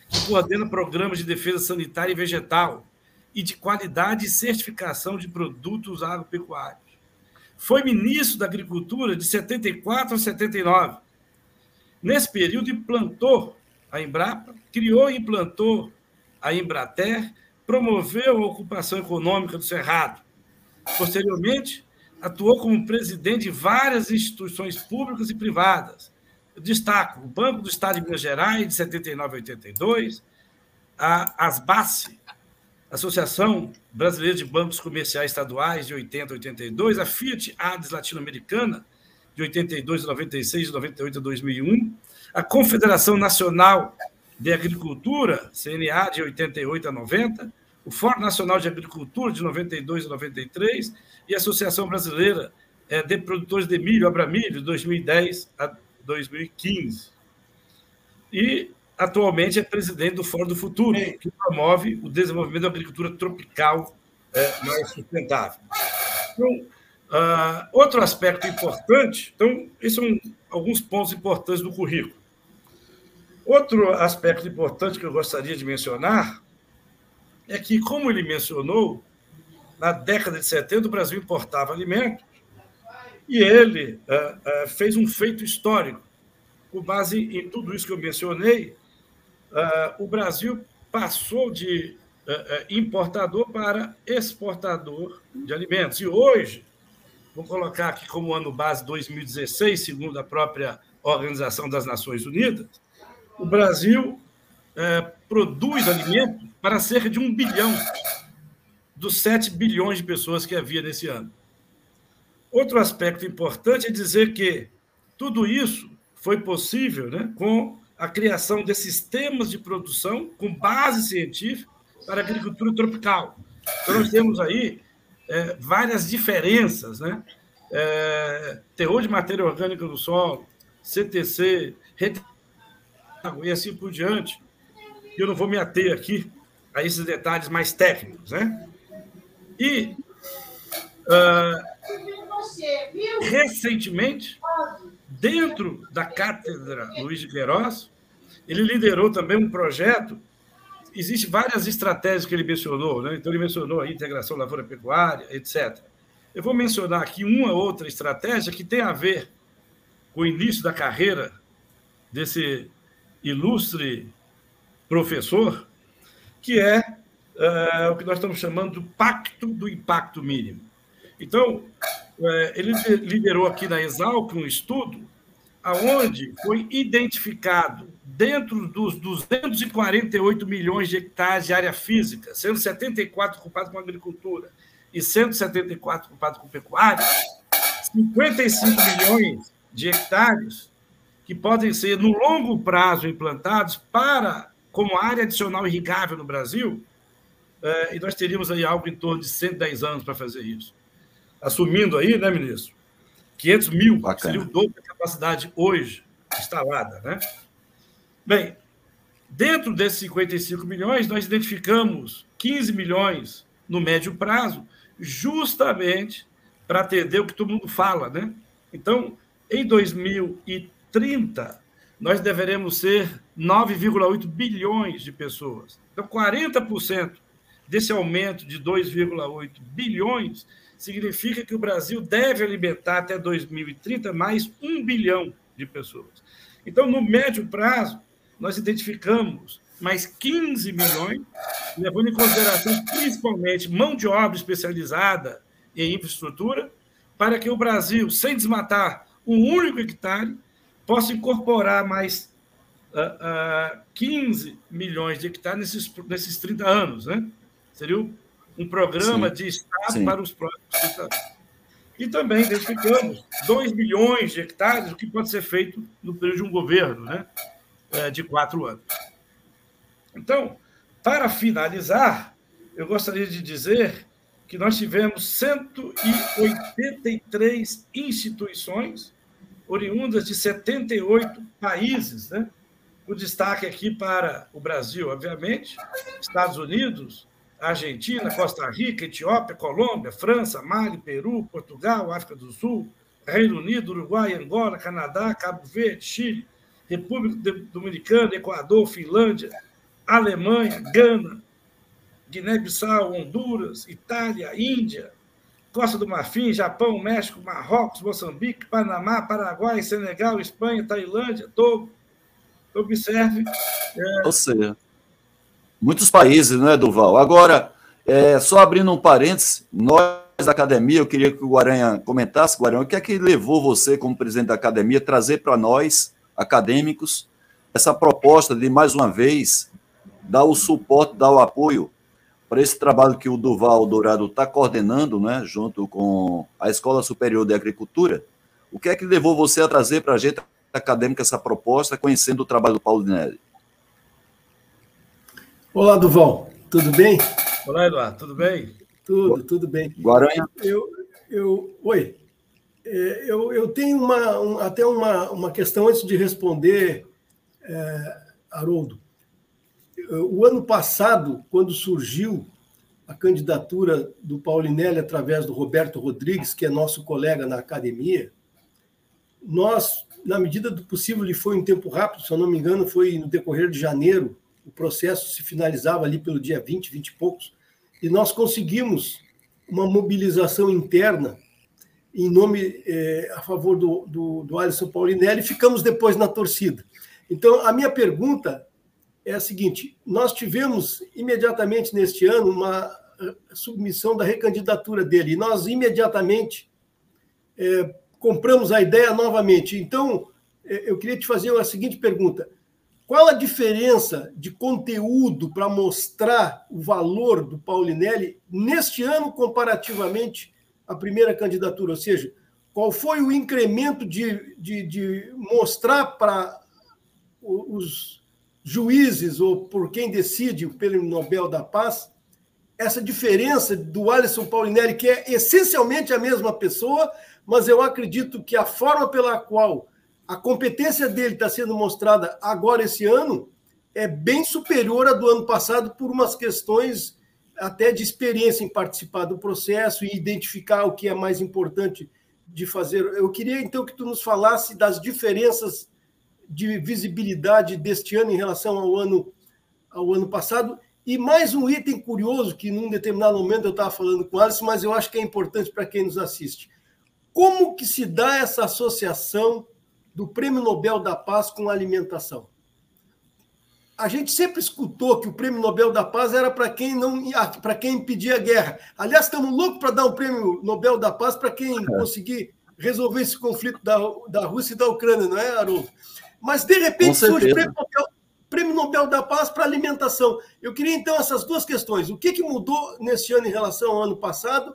que coordena programas de defesa sanitária e vegetal e de qualidade e certificação de produtos agropecuários. Foi ministro da Agricultura de 74 a 79. Nesse período, implantou a Embrapa, criou e implantou a Embrater, promoveu a ocupação econômica do Cerrado. Posteriormente, atuou como presidente de várias instituições públicas e privadas. Eu destaco o Banco do Estado de Minas Gerais, de 79 a 82, a Asbace, Associação Brasileira de Bancos Comerciais Estaduais, de 80 a 82, a Fiat Ades Latino-Americana, de 82 a 96, de 98 a 2001, a Confederação Nacional de Agricultura, CNA, de 88 a 90, o Fórum Nacional de Agricultura, de 92 a 93, e a Associação Brasileira eh, de Produtores de Milho, Abramilho, de 2010 a 2015. E atualmente é presidente do Fórum do Futuro, que promove o desenvolvimento da agricultura tropical é, mais sustentável. Então, uh, outro aspecto importante, então, esses são alguns pontos importantes do currículo. Outro aspecto importante que eu gostaria de mencionar é que, como ele mencionou, na década de 70 o Brasil importava alimentos e ele uh, uh, fez um feito histórico. Com base em tudo isso que eu mencionei, uh, o Brasil passou de importador para exportador de alimentos. E hoje, vou colocar aqui como ano base 2016, segundo a própria Organização das Nações Unidas, o Brasil produz alimentos para cerca de um bilhão dos 7 bilhões de pessoas que havia nesse ano. Outro aspecto importante é dizer que tudo isso foi possível né, com a criação de sistemas de produção com base científica para a agricultura tropical. Então, nós temos aí é, várias diferenças, né? É, terror de matéria orgânica no solo, CTC, e assim por diante. Eu não vou me ater aqui a esses detalhes mais técnicos, né? E Uh, recentemente, dentro da cátedra Luiz de Queiroz, ele liderou também um projeto. Existem várias estratégias que ele mencionou, né? então ele mencionou a integração lavoura-pecuária, etc. Eu vou mencionar aqui uma outra estratégia que tem a ver com o início da carreira desse ilustre professor, que é uh, o que nós estamos chamando do Pacto do Impacto Mínimo. Então, uh, ele liderou aqui na Exalc um estudo aonde foi identificado dentro dos 248 milhões de hectares de área física, sendo 74 ocupados com agricultura e 174 ocupados com pecuária, 55 milhões de hectares que podem ser, no longo prazo, implantados para como área adicional irrigável no Brasil, é, e nós teríamos aí algo em torno de 110 anos para fazer isso. Assumindo aí, né, ministro? 500 mil, Bacana. seria o dobro da capacidade hoje instalada, né? Bem, dentro desses 55 milhões, nós identificamos 15 milhões no médio prazo, justamente para atender o que todo mundo fala, né? Então, em 2030, nós deveremos ser 9,8 bilhões de pessoas. Então, 40% desse aumento de 2,8 bilhões significa que o Brasil deve alimentar até 2030 mais um bilhão de pessoas. Então, no médio prazo, nós identificamos mais 15 milhões, levando em consideração principalmente mão de obra especializada em infraestrutura, para que o Brasil, sem desmatar um único hectare, possa incorporar mais uh, uh, 15 milhões de hectares nesses, nesses 30 anos. Né? Seria um programa Sim. de Estado Sim. para os próximos 30 anos. E também identificamos 2 milhões de hectares, o que pode ser feito no período de um governo né? É, de quatro anos. Então, para finalizar, eu gostaria de dizer que nós tivemos 183 instituições oriundas de 78 países, né? O destaque aqui para o Brasil, obviamente, Estados Unidos, Argentina, Costa Rica, Etiópia, Colômbia, França, Mali, Peru, Portugal, África do Sul, Reino Unido, Uruguai, Angola, Canadá, Cabo Verde, Chile, República Dominicana, Equador, Finlândia, Alemanha, Gana, Guiné-Bissau, Honduras, Itália, Índia, Costa do Marfim, Japão, México, Marrocos, Moçambique, Panamá, Paraguai, Senegal, Espanha, Tailândia, Togo. Observe. É... Ou seja, muitos países, não é, Duval? Agora, é, só abrindo um parênteses, nós da academia, eu queria que o Guaranha comentasse, Guaranha, o que é que levou você, como presidente da academia, trazer para nós, acadêmicos, essa proposta de, mais uma vez, dar o suporte, dar o apoio para esse trabalho que o Duval Dourado está coordenando, né, junto com a Escola Superior de Agricultura. O que é que levou você a trazer para a gente acadêmica essa proposta, conhecendo o trabalho do Paulo Dinelli? Olá, Duval, tudo bem? Olá, Eduardo, tudo bem? Tudo, tudo bem. Guaranha? Eu, eu, oi. É, eu, eu tenho uma, um, até uma, uma questão antes de responder, é, Haroldo o ano passado, quando surgiu a candidatura do Paulinelli através do Roberto Rodrigues, que é nosso colega na academia, nós, na medida do possível, ele foi em tempo rápido, se eu não me engano, foi no decorrer de janeiro, o processo se finalizava ali pelo dia 20, 20 e poucos, e nós conseguimos uma mobilização interna em nome é, a favor do, do, do Alisson Paulinelli, ficamos depois na torcida. Então, a minha pergunta é a seguinte: nós tivemos imediatamente neste ano uma eh, submissão da recandidatura dele. E nós imediatamente é, compramos a ideia novamente. Então, é, eu queria te fazer a seguinte pergunta: qual a diferença de conteúdo para mostrar o valor do Paulinelli neste ano comparativamente à primeira candidatura? Ou seja, qual foi o incremento de, de, de mostrar para os juízes ou por quem decide o Prêmio Nobel da Paz, essa diferença do Alisson Paulinelli, que é essencialmente a mesma pessoa, mas eu acredito que a forma pela qual a competência dele está sendo mostrada agora esse ano é bem superior à do ano passado por umas questões até de experiência em participar do processo e identificar o que é mais importante de fazer. Eu queria então que tu nos falasse das diferenças de visibilidade deste ano em relação ao ano ao ano passado e mais um item curioso que num determinado momento eu estava falando com Alice, mas eu acho que é importante para quem nos assiste. Como que se dá essa associação do Prêmio Nobel da Paz com a alimentação? A gente sempre escutou que o Prêmio Nobel da Paz era para quem não para quem impedia a guerra. Aliás, estamos loucos para dar um Prêmio Nobel da Paz para quem é. conseguir resolver esse conflito da, da Rússia e da Ucrânia, não é, Haroldo? Mas, de repente, surge o Prêmio Nobel, Prêmio Nobel da Paz para alimentação. Eu queria, então, essas duas questões. O que, que mudou nesse ano em relação ao ano passado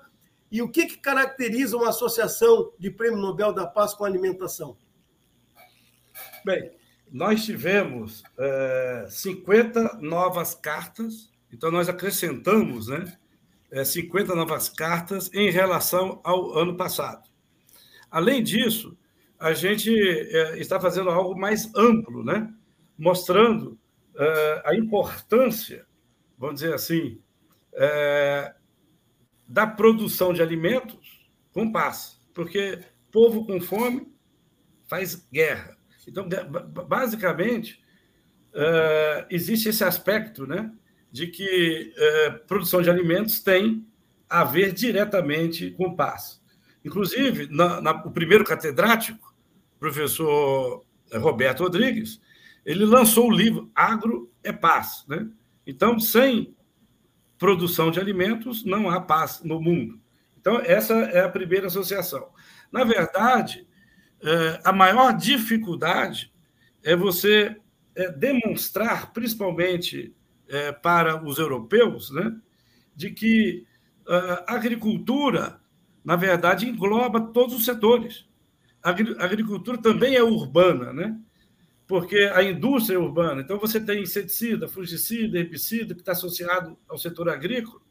e o que, que caracteriza uma associação de Prêmio Nobel da Paz com alimentação? Bem, nós tivemos é, 50 novas cartas, então nós acrescentamos né, é, 50 novas cartas em relação ao ano passado. Além disso, a gente é, está fazendo algo mais amplo, né? Mostrando uh, a importância, vamos dizer assim, uh, da produção de alimentos com paz, porque povo com fome faz guerra. Então, basicamente, uh, existe esse aspecto, né, de que produção de alimentos tem a ver diretamente com paz. Inclusive, na, na, o primeiro catedrático, professor Roberto Rodrigues, ele lançou o livro Agro é Paz. Né? Então, sem produção de alimentos, não há paz no mundo. Então, essa é a primeira associação. Na verdade, é, a maior dificuldade é você é, demonstrar, principalmente é, para os europeus, né, de que a agricultura, na verdade, engloba todos os setores. A agricultura também é urbana, né? Porque a indústria é urbana, então você tem inseticida, fungicida, herbicida, que está associado ao setor agrícola.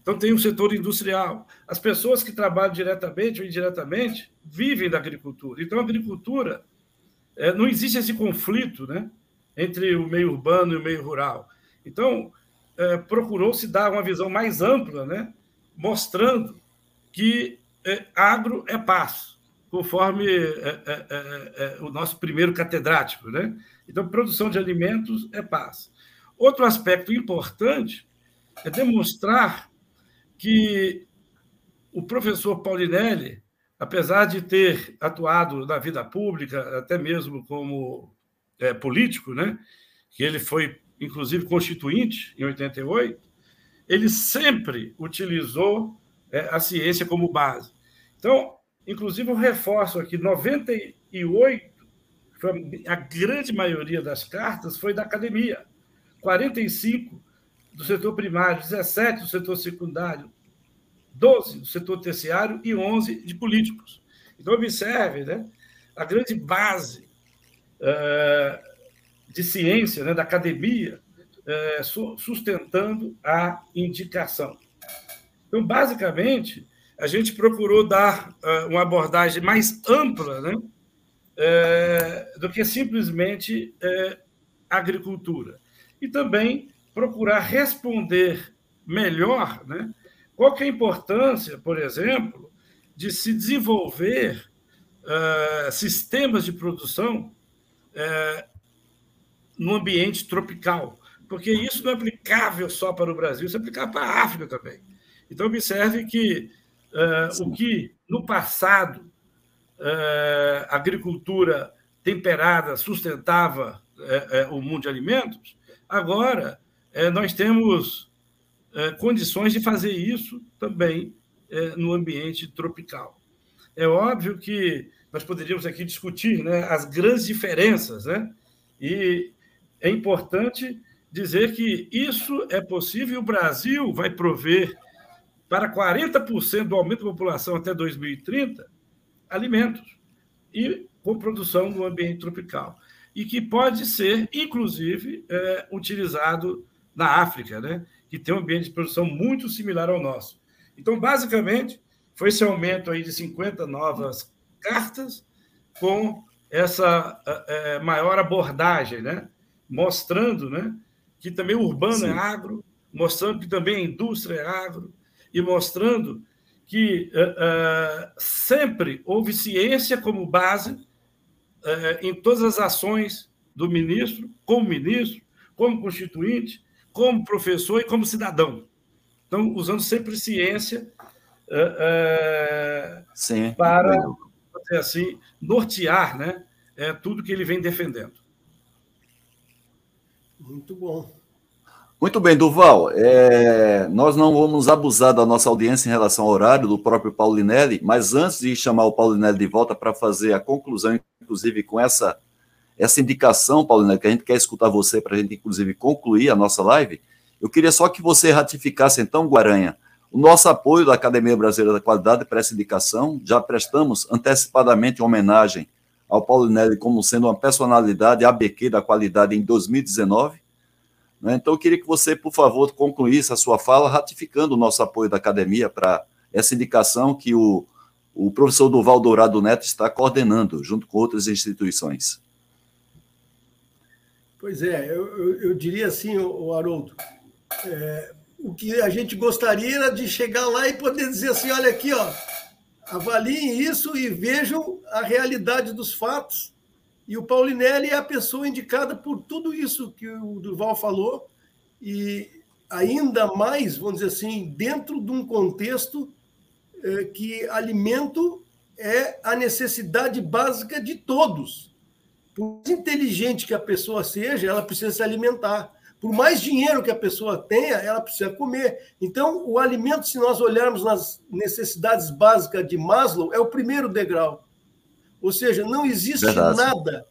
Então tem o setor industrial. As pessoas que trabalham diretamente ou indiretamente vivem da agricultura. Então a agricultura é, não existe esse conflito, né, entre o meio urbano e o meio rural. Então é, procurou-se dar uma visão mais ampla, né, mostrando que é, agro é paz conforme é é, é, é, é, o nosso primeiro catedrático. Né? Então, produção de alimentos é paz. Outro aspecto importante é demonstrar que o professor Paulinelli, apesar de ter atuado na vida pública, até mesmo como é, político, né? que ele foi, inclusive, constituinte em 88, ele sempre utilizou a ciência como base. Então, Inclusive, eu reforço aqui: 98, a grande maioria das cartas foi da academia, 45 do setor primário, 17 do setor secundário, 12 do setor terciário e 11 de políticos. Então, observe né, a grande base uh, de ciência né, da academia uh, sustentando a indicação. Então, basicamente, a gente procurou dar uh, uma abordagem mais ampla né, uh, do que simplesmente uh, agricultura. E também procurar responder melhor né, qual que é a importância, por exemplo, de se desenvolver sistemas de produção no ambiente tropical, porque isso não é aplicável só para o Brasil, isso é aplicável para a África também. Então, observe que Uh, o que no passado uh, a agricultura temperada sustentava uh, o mundo de alimentos, agora nós temos condições de fazer isso também no ambiente tropical. É óbvio que nós poderíamos aqui discutir né, as grandes diferenças, né? e é importante dizer que isso é possível e o Brasil vai prover para 40% do aumento da população até 2030 alimentos e com produção no ambiente tropical. E que pode ser, inclusive, é, utilizado na África, né? que tem um ambiente de produção muito similar ao nosso. Então, basicamente, foi esse aumento aí de 50 novas cartas com essa é, é, maior abordagem, né? mostrando né? que também o urbano é Sim. é agro, mostrando que também a indústria é agro, e mostrando que uh, uh, sempre houve ciência como base uh, em todas as ações do ministro, como ministro, como constituinte, como professor e como cidadão. Então, usando sempre ciência Sim, para assim, nortear né, é, tudo que ele vem defendendo. Muito bom. Muito bem, Duval. É, nós não vamos abusar da nossa audiência em relação ao horário do próprio Paulinelli, mas antes de chamar o Paulinelli de volta para fazer a conclusão, inclusive com essa, essa indicação, Paulinelli, que a gente quer escutar você para a gente, inclusive, concluir a nossa live, eu queria só que você ratificasse, então, Guaranha, o nosso apoio da Academia Brasileira da Qualidade para essa indicação. Já prestamos antecipadamente homenagem ao Paulinelli como sendo uma personalidade ABQ da qualidade em 2019 né? Então, eu queria que você, por favor, concluísse a sua fala ratificando o nosso apoio da academia para essa indicação que o, o professor Duval Dourado Neto está coordenando, junto com outras instituições. Pois é, eu, eu, eu diria assim, o Haroldo, é, o que a gente gostaria era de chegar lá e poder dizer assim, olha aqui, ó, avaliem isso e vejam a realidade dos fatos e o Paulinelli é a pessoa indicada por tudo isso que o Duval falou, e ainda mais, vamos dizer assim, dentro de um contexto é, que alimento é a necessidade básica de todos. Por mais inteligente que a pessoa seja, ela precisa se alimentar. Por mais dinheiro que a pessoa tenha, ela precisa comer. Então, o alimento, se nós olharmos nas necessidades básicas de Maslow, é o primeiro degrau. Ou seja, não existe Verdade. nada,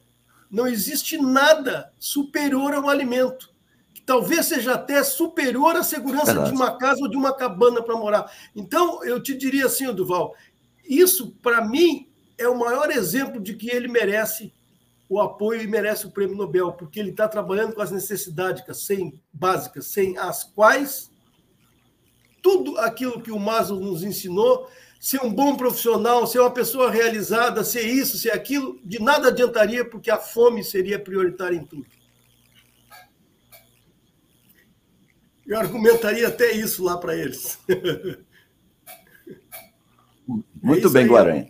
não existe nada superior ao alimento. Que talvez seja até superior à segurança Verdade. de uma casa ou de uma cabana para morar. Então, eu te diria assim, Duval, isso, para mim, é o maior exemplo de que ele merece o apoio e merece o prêmio Nobel, porque ele está trabalhando com as necessidades sem, básicas, sem as quais tudo aquilo que o Maslow nos ensinou ser um bom profissional, ser uma pessoa realizada, ser isso, ser aquilo, de nada adiantaria, porque a fome seria prioritária em tudo. Eu argumentaria até isso lá para eles. Muito é bem, aí, Guaranha.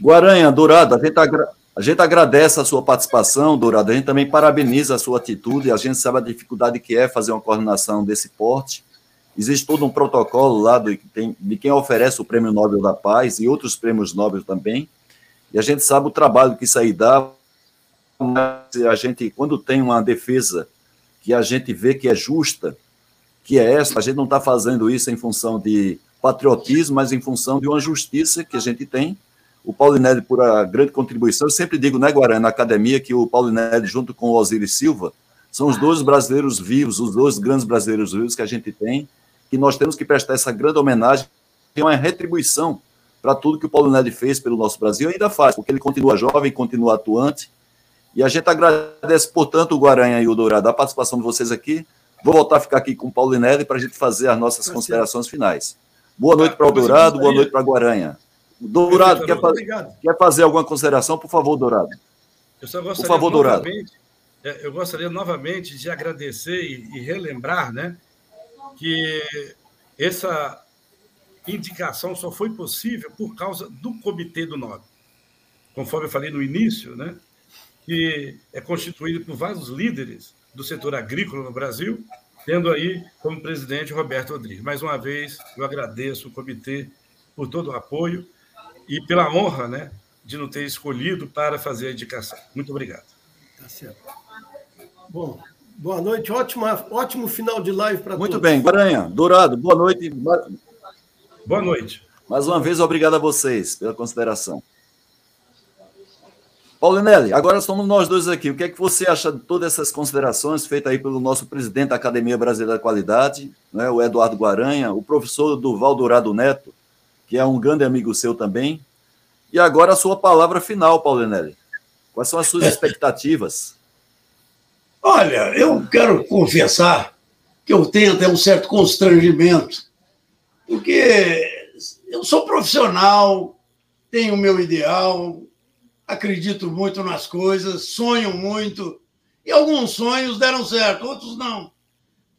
Guaranha, Dourado, a gente, agra... a gente agradece a sua participação, Dourado. A gente também parabeniza a sua atitude. A gente sabe a dificuldade que é fazer uma coordenação desse porte. Existe todo um protocolo lá de, de quem oferece o Prêmio Nobel da Paz e outros prêmios Nobel também. E a gente sabe o trabalho que isso aí dá. A gente, quando tem uma defesa que a gente vê que é justa, que é essa, a gente não está fazendo isso em função de patriotismo, mas em função de uma justiça que a gente tem. O Paulinelli, por a grande contribuição, eu sempre digo, né, Guarani, na academia, que o Paulinelli, junto com o Osiris Silva, são os dois brasileiros vivos, os dois grandes brasileiros vivos que a gente tem, que nós temos que prestar essa grande homenagem, tem uma retribuição para tudo que o Paulo Nelly fez pelo nosso Brasil, e ainda faz, porque ele continua jovem, continua atuante, e a gente agradece, portanto, o Guaranha e o Dourado, a participação de vocês aqui. Vou voltar a ficar aqui com o Paulo Nelly para a gente fazer as nossas considerações finais. Boa noite para o Dourado, boa noite para a Guaranha. Dourado, quer, quer, fazer alguma consideração? Por favor, Dourado. Eu só gostaria Por favor, Dourado. É, eu gostaria novamente de agradecer e, e relembrar, né, que essa indicação só foi possível por causa do Comitê do Nobel. Conforme eu falei no início, né, que é constituído por vários líderes do setor agrícola no Brasil, tendo aí como presidente Roberto Rodrigues. Mais uma vez, eu agradeço o comitê por todo o apoio e pela honra né, de não ter escolhido para fazer a indicação. Muito obrigado. Tá certo. Bom, Boa noite, ótima, ótimo final de live para todos. Muito bem, Guaranha, Dourado, boa noite. Boa noite. Mais uma vez, obrigado a vocês pela consideração. Paulinelli, agora somos nós dois aqui. O que é que você acha de todas essas considerações feitas aí pelo nosso presidente da Academia Brasileira da Qualidade, né, o Eduardo Guaranha, o professor Duval Dourado Neto, que é um grande amigo seu também. E agora a sua palavra final, Paulinelli. Quais são as suas expectativas? Olha, eu quero confessar que eu tenho até um certo constrangimento, porque eu sou profissional, tenho o meu ideal, acredito muito nas coisas, sonho muito, e alguns sonhos deram certo, outros não.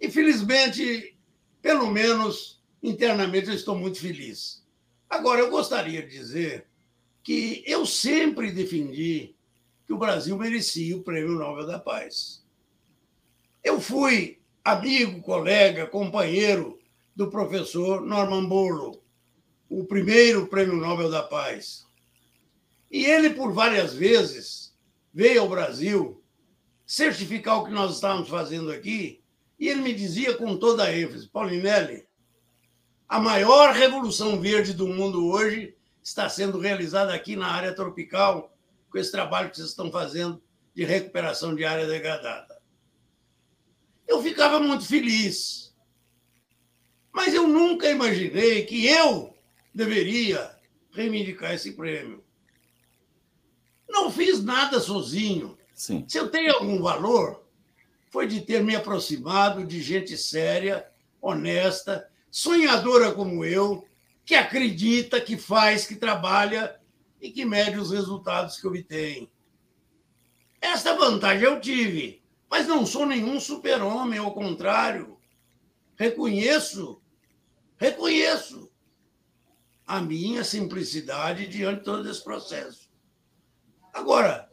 Infelizmente, pelo menos internamente, eu estou muito feliz. Agora, eu gostaria de dizer que eu sempre defendi que o Brasil merecia o Prêmio Nobel da Paz. Eu fui amigo, colega, companheiro do professor Norman Borlaug, o primeiro Prêmio Nobel da Paz. E ele, por várias vezes, veio ao Brasil certificar o que nós estávamos fazendo aqui, e ele me dizia com toda a ênfase: Paulinelli, a maior revolução verde do mundo hoje está sendo realizada aqui na área tropical, com esse trabalho que vocês estão fazendo de recuperação de área degradada. Eu ficava muito feliz, mas eu nunca imaginei que eu deveria reivindicar esse prêmio. Não fiz nada sozinho. Sim. Se eu tenho algum valor, foi de ter me aproximado de gente séria, honesta, sonhadora como eu, que acredita, que faz, que trabalha e que mede os resultados que obtém. Esta vantagem eu tive, mas não sou nenhum super-homem, ao contrário. Reconheço, reconheço a minha simplicidade diante de todo esse processo. Agora,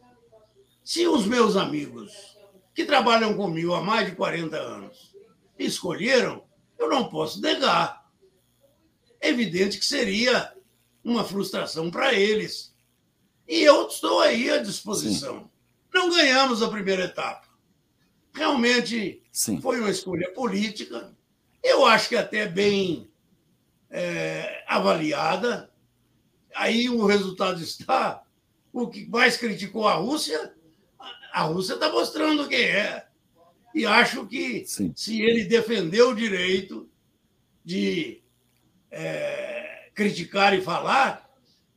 se os meus amigos que trabalham comigo há mais de 40 anos escolheram, eu não posso negar. É evidente que seria uma frustração para eles. E eu estou aí à disposição. Sim. Não ganhamos a primeira etapa. Realmente Sim. foi uma escolha política. Eu acho que até bem é, avaliada. Aí o resultado está. O que mais criticou a Rússia, a Rússia está mostrando quem é. E acho que Sim. se ele defendeu o direito de é, criticar e falar,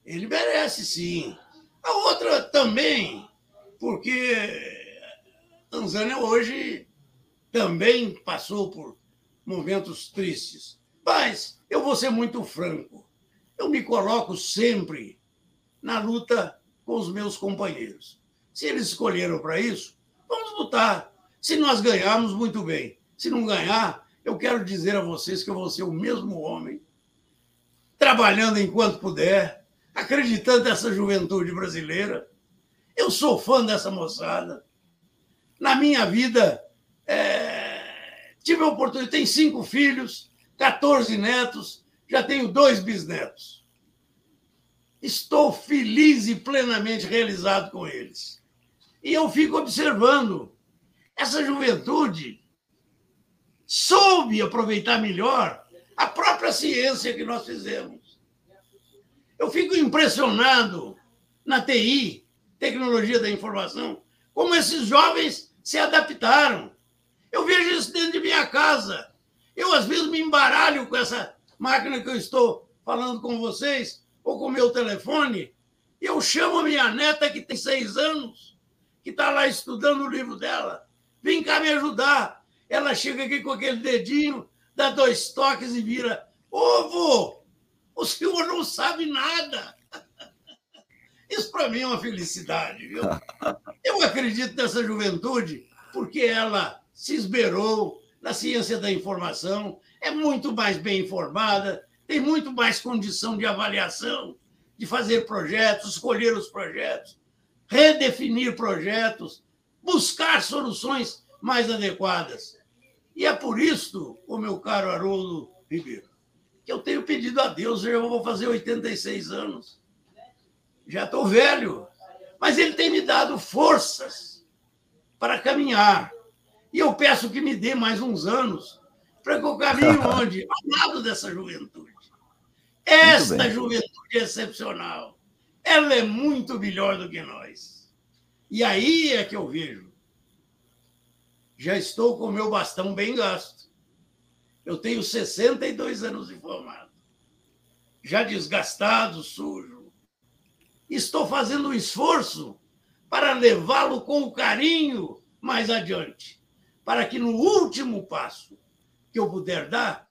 ele merece sim. A outra também, porque Tanzânia hoje também passou por momentos tristes. Mas eu vou ser muito franco. Eu me coloco sempre na luta com os meus companheiros. Se eles escolheram para isso, vamos lutar. Se nós ganharmos, muito bem. Se não ganhar, eu quero dizer a vocês que eu vou ser o mesmo homem, trabalhando enquanto puder, acreditando nessa juventude brasileira. Eu sou fã dessa moçada. Na minha vida, é... tive a oportunidade, tenho cinco filhos, 14 netos, já tenho dois bisnetos. Estou feliz e plenamente realizado com eles. E eu fico observando essa juventude soube aproveitar melhor a própria ciência que nós fizemos. Eu fico impressionado na TI, tecnologia da informação, como esses jovens se adaptaram. Eu vejo isso dentro de minha casa. Eu, às vezes, me embaralho com essa máquina que eu estou falando com vocês, ou com meu telefone, eu chamo a minha neta, que tem seis anos, que está lá estudando o livro dela. Vem cá me ajudar. Ela chega aqui com aquele dedinho, dá dois toques e vira: Ovo, o senhor não sabe nada. Isso para mim é uma felicidade, viu? Eu acredito nessa juventude porque ela se esmerou, na ciência da informação, é muito mais bem informada, tem muito mais condição de avaliação, de fazer projetos, escolher os projetos, redefinir projetos, buscar soluções mais adequadas. E é por isso, o meu caro Haroldo Ribeiro, que eu tenho pedido a Deus, eu vou fazer 86 anos. Já estou velho, mas ele tem me dado forças para caminhar e eu peço que me dê mais uns anos para que eu caminhe onde? Ao lado dessa juventude. Esta juventude é excepcional. Ela é muito melhor do que nós. E aí é que eu vejo. Já estou com o meu bastão bem gasto. Eu tenho 62 anos de formado. Já desgastado, sujo. Estou fazendo um esforço para levá-lo com carinho mais adiante para que no último passo que eu puder dar,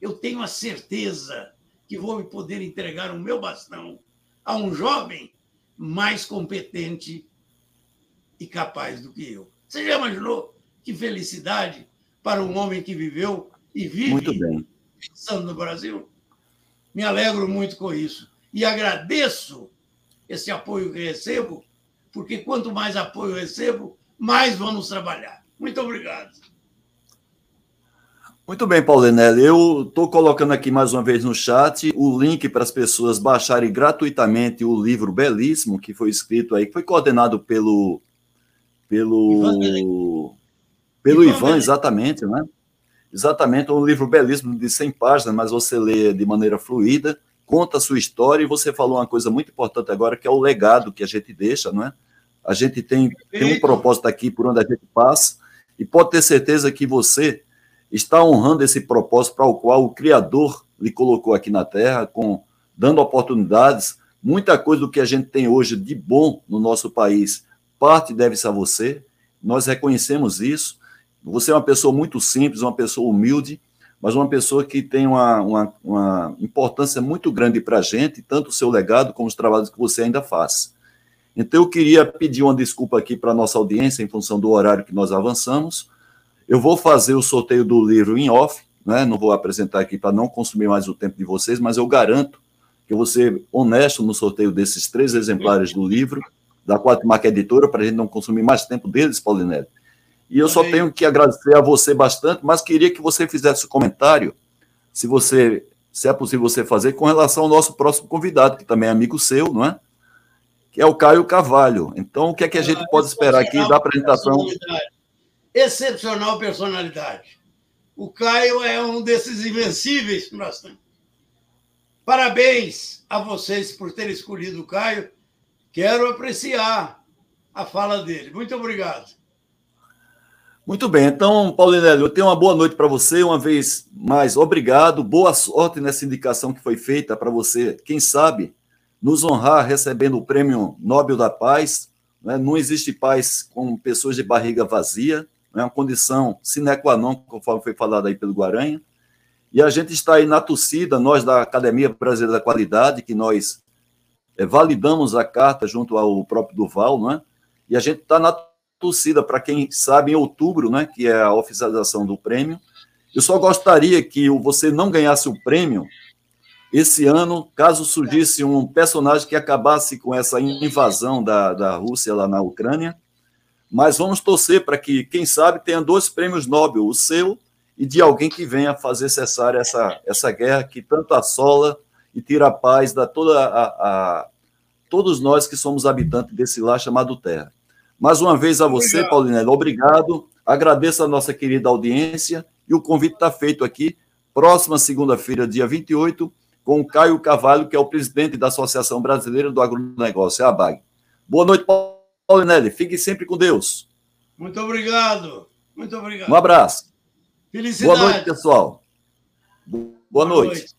eu tenho a certeza que vou poder entregar o meu bastão a um jovem mais competente e capaz do que eu. Você já imaginou que felicidade para um homem que viveu e vive muito bem. pensando no Brasil. Me alegro muito com isso. E agradeço esse apoio que recebo, porque quanto mais apoio recebo, mais vamos trabalhar. Muito obrigado. Muito bem, Paulinelli. Eu estou colocando aqui mais uma vez no chat o link para as pessoas baixarem gratuitamente o livro belíssimo que foi escrito aí, que foi coordenado pelo pelo Ivan, pelo Ivan, Ivan exatamente, né? Exatamente, um livro belíssimo de 100 páginas, mas você lê de maneira fluida, conta a sua história e você falou uma coisa muito importante agora, que é o legado que a gente deixa, não é? A gente tem, tem um propósito aqui por onde a gente passa e pode ter certeza que você está honrando esse propósito para o qual o Criador lhe colocou aqui na Terra, com dando oportunidades. Muita coisa do que a gente tem hoje de bom no nosso país, parte deve-se a você. Nós reconhecemos isso. Você é uma pessoa muito simples, uma pessoa humilde, mas uma pessoa que tem uma, uma, uma importância muito grande para a gente, tanto o seu legado como os trabalhos que você ainda faz. Então, eu queria pedir uma desculpa aqui para a nossa audiência, em função do horário que nós avançamos, eu vou fazer o sorteio do livro em off, né? não vou apresentar aqui para não consumir mais o tempo de vocês, mas eu garanto que eu vou ser honesto no sorteio desses três exemplares do livro, da Quatro Marca Editora, para a gente não consumir mais tempo deles, Paulinelli. E eu só tenho que agradecer a você bastante, mas queria que você fizesse um comentário, se você, se é possível você fazer, com relação ao nosso próximo convidado, que também é amigo seu, não é? Que é o Caio Cavalho. Então, o que é que a gente ah, pode esperar aqui da apresentação? excepcional personalidade. O Caio é um desses invencíveis que nós temos. Parabéns a vocês por terem escolhido o Caio. Quero apreciar a fala dele. Muito obrigado. Muito bem, então, Paulinelli, eu tenho uma boa noite para você, uma vez mais, obrigado, boa sorte nessa indicação que foi feita para você, quem sabe, nos honrar recebendo o Prêmio Nobel da Paz. Né? Não existe paz com pessoas de barriga vazia, é uma condição sine qua non, conforme foi falado aí pelo Guaranha. E a gente está aí na torcida, nós da Academia Brasileira da Qualidade, que nós é, validamos a carta junto ao próprio Duval, não é? E a gente está na torcida para quem sabe em outubro, né, que é a oficialização do prêmio. Eu só gostaria que você não ganhasse o prêmio esse ano, caso surgisse um personagem que acabasse com essa invasão da, da Rússia lá na Ucrânia mas vamos torcer para que, quem sabe, tenha dois prêmios Nobel, o seu e de alguém que venha fazer cessar essa, essa guerra que tanto assola e tira a paz da toda a, a todos nós que somos habitantes desse lar chamado Terra. Mais uma vez a você, obrigado. Paulinelli, obrigado. Agradeço a nossa querida audiência e o convite está feito aqui, próxima segunda-feira, dia 28, com o Caio Cavalho, que é o presidente da Associação Brasileira do Agronegócio, a ABAG. Boa noite. Paulinelli, fique sempre com Deus. Muito obrigado. Muito obrigado. Um abraço. Felicidade. Boa noite, pessoal. Boa, Boa noite. noite.